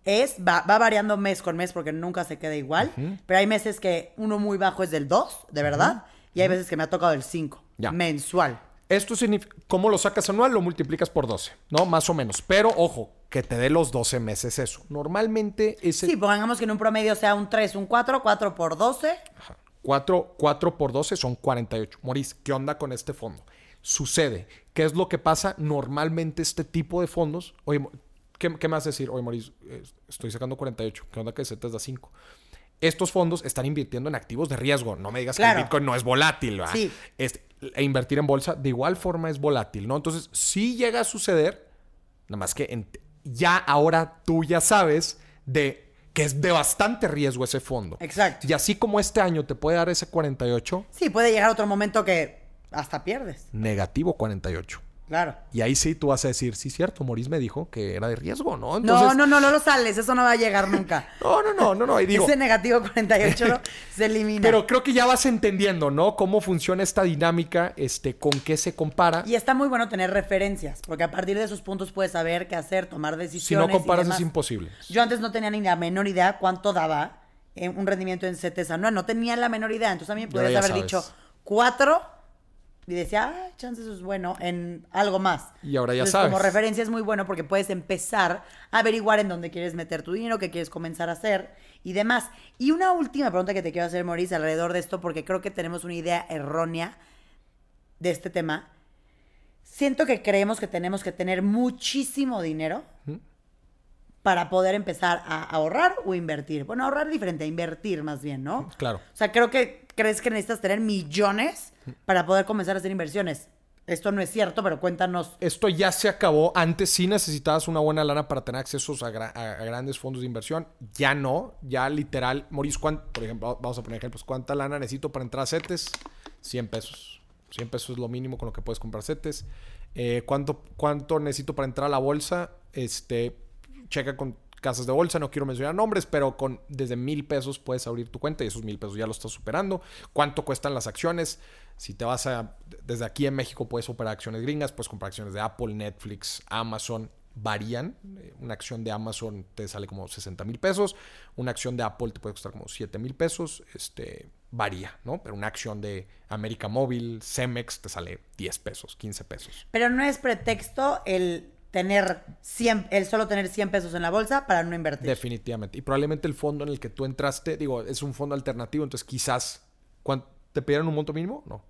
Speaker 1: es va, va variando mes con mes porque nunca se queda igual. Pero hay meses que uno muy bajo es del 2, de verdad, y hay veces que me ha tocado el 5,
Speaker 2: Ya.
Speaker 1: mensual.
Speaker 2: Esto significa, ¿cómo lo sacas anual? Lo multiplicas por 12, ¿no? Más o menos. Pero ojo, que te dé los 12 meses eso. Normalmente ese
Speaker 1: Sí, pongamos que en un promedio sea un 3, un 4, 4 por 12.
Speaker 2: 4, 4 por 12 son 48. Maurice, ¿qué onda con este fondo? Sucede. ¿Qué es lo que pasa? Normalmente este tipo de fondos... Oye, ¿qué, qué me vas a decir? Oye, Maurice, eh, estoy sacando 48. ¿Qué onda que Z da 5? Estos fondos están invirtiendo en activos de riesgo. No me digas que el Bitcoin no es volátil. ¿verdad?
Speaker 1: Sí.
Speaker 2: Este, e invertir en bolsa de igual forma es volátil, ¿no? Entonces, sí llega a suceder, nada más que en- ya ahora tú ya sabes de que es de bastante riesgo ese fondo.
Speaker 1: Exacto.
Speaker 2: Y así como este año te puede dar ese 48,
Speaker 1: Sí, puede llegar otro momento que hasta pierdes.
Speaker 2: negativo 48.
Speaker 1: Claro.
Speaker 2: Y ahí sí tú vas a decir, sí, cierto, Maurice me dijo que era de riesgo, ¿no?
Speaker 1: no,
Speaker 2: Entonces,
Speaker 1: no, no, no lo sales, eso no va a llegar nunca.
Speaker 2: no, no, no, no, no. Y digo,
Speaker 1: Ese negativo 48 se elimina.
Speaker 2: pero creo que ya vas entendiendo, ¿no? Cómo funciona esta dinámica, este, con qué se compara.
Speaker 1: Y está muy bueno tener referencias, porque a partir de esos puntos puedes saber qué hacer, tomar
Speaker 2: Si
Speaker 1: decisiones.
Speaker 2: no comparas
Speaker 1: y demás.
Speaker 2: es imposible.
Speaker 1: Yo antes no tenía ni la menor idea cuánto daba eh, un rendimiento en CETES anual. No tenía la menor idea. Entonces a mí me podrías haber
Speaker 2: sabes.
Speaker 1: dicho cuatro y decía, ah, chance eso es bueno en algo más.
Speaker 2: Y ahora ya
Speaker 1: Entonces,
Speaker 2: sabes.
Speaker 1: Como referencia es muy bueno porque puedes empezar a averiguar en dónde quieres meter tu dinero, qué quieres comenzar a hacer y demás. Y una última pregunta que te quiero hacer, Maurice, alrededor de esto, porque creo que tenemos una idea errónea de este tema. Siento que creemos que tenemos que tener muchísimo dinero para poder empezar a ahorrar o invertir? Bueno, ahorrar diferente, a invertir más bien, ¿no?
Speaker 2: Claro.
Speaker 1: O sea, creo que crees que necesitas tener millones para poder comenzar a hacer inversiones. Esto no es cierto, pero cuéntanos.
Speaker 2: Esto ya se acabó. Antes sí necesitabas una buena lana para tener accesos a, gra- a- a grandes fondos de inversión. Ya no. Ya literal, Maurice, ¿cuán- por ejemplo, vamos a poner ejemplos. ¿Cuánta lana necesito para entrar a CETES? 100 pesos. 100 pesos es lo mínimo con lo que puedes comprar CETES. Eh, ¿cuánto, ¿Cuánto necesito para entrar a la bolsa? Este, checa con casas de bolsa, no quiero mencionar nombres, pero con desde mil pesos puedes abrir tu cuenta y esos mil pesos ya lo estás superando. ¿Cuánto cuestan las acciones? Si te vas a, desde aquí en México puedes operar acciones gringas, puedes comprar acciones de Apple, Netflix, Amazon, varían. Eh, Una acción de Amazon te sale como 60 mil pesos, una acción de Apple te puede costar como 7 mil pesos, este, varía, ¿no? Pero una acción de América Móvil, Cemex, te sale 10 pesos, 15 pesos.
Speaker 1: Pero no es pretexto el tener 100, el solo tener 100 pesos en la bolsa para no invertir.
Speaker 2: Definitivamente. Y probablemente el fondo en el que tú entraste, digo, es un fondo alternativo, entonces quizás, ¿cuán- ¿te pidieron un monto mínimo? No.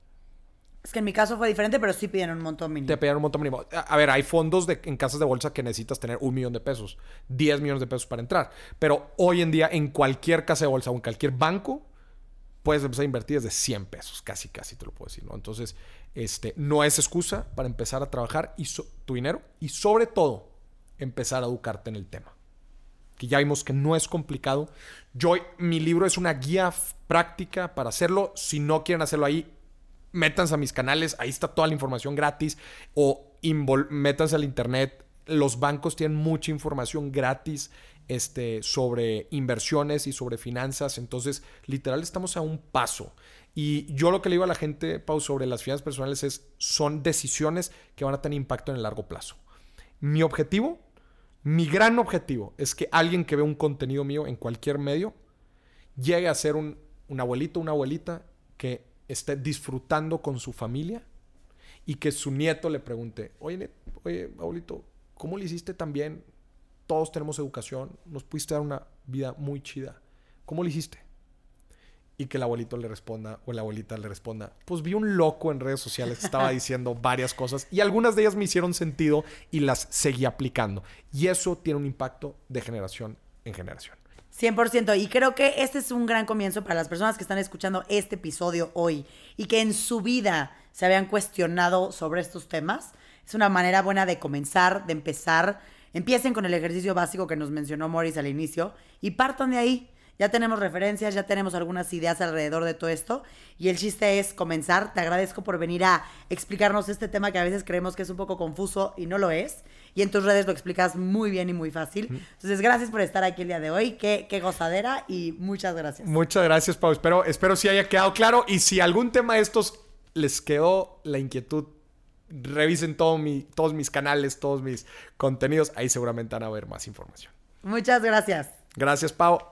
Speaker 1: es que en mi caso fue diferente, pero sí pidieron un montón mínimo.
Speaker 2: Te pidieron un monto mínimo. A, a ver, hay fondos de, en casas de bolsa que necesitas tener un millón de pesos, 10 millones de pesos para entrar. Pero hoy en día, en cualquier casa de bolsa o en cualquier banco, puedes empezar a invertir desde 100 pesos, casi, casi te lo puedo decir, ¿no? Entonces, este, no es excusa para empezar a trabajar y tu dinero y sobre todo empezar a educarte en el tema. Que ya vimos que no es complicado. Yo, mi libro es una guía práctica para hacerlo. Si no quieren hacerlo ahí, métanse a mis canales, ahí está toda la información gratis o métanse al internet. Los bancos tienen mucha información gratis este, sobre inversiones y sobre finanzas. Entonces, literal, estamos a un paso. Y yo lo que le digo a la gente, Pau, sobre las finanzas personales es, son decisiones que van a tener impacto en el largo plazo. Mi objetivo, mi gran objetivo, es que alguien que ve un contenido mío en cualquier medio llegue a ser un, un abuelito, una abuelita que esté disfrutando con su familia y que su nieto le pregunte, oye, oye, abuelito, ¿cómo le hiciste tan bien? Todos tenemos educación, nos pudiste dar una vida muy chida. ¿Cómo le hiciste? Y que el abuelito le responda o la abuelita le responda, pues vi un loco en redes sociales que estaba diciendo varias cosas y algunas de ellas me hicieron sentido y las seguí aplicando. Y eso tiene un impacto de generación en generación.
Speaker 1: 100%. Y creo que este es un gran comienzo para las personas que están escuchando este episodio hoy y que en su vida se habían cuestionado sobre estos temas. Es una manera buena de comenzar, de empezar. Empiecen con el ejercicio básico que nos mencionó Morris al inicio y partan de ahí. Ya tenemos referencias, ya tenemos algunas ideas alrededor de todo esto y el chiste es comenzar. Te agradezco por venir a explicarnos este tema que a veces creemos que es un poco confuso y no lo es. Y en tus redes lo explicas muy bien y muy fácil. Entonces, gracias por estar aquí el día de hoy. Qué, qué gozadera y muchas gracias.
Speaker 2: Muchas gracias, Pau. Espero, espero si haya quedado claro. Y si algún tema de estos les quedó la inquietud, revisen todo mi, todos mis canales, todos mis contenidos. Ahí seguramente van a ver más información.
Speaker 1: Muchas gracias.
Speaker 2: Gracias, Pau.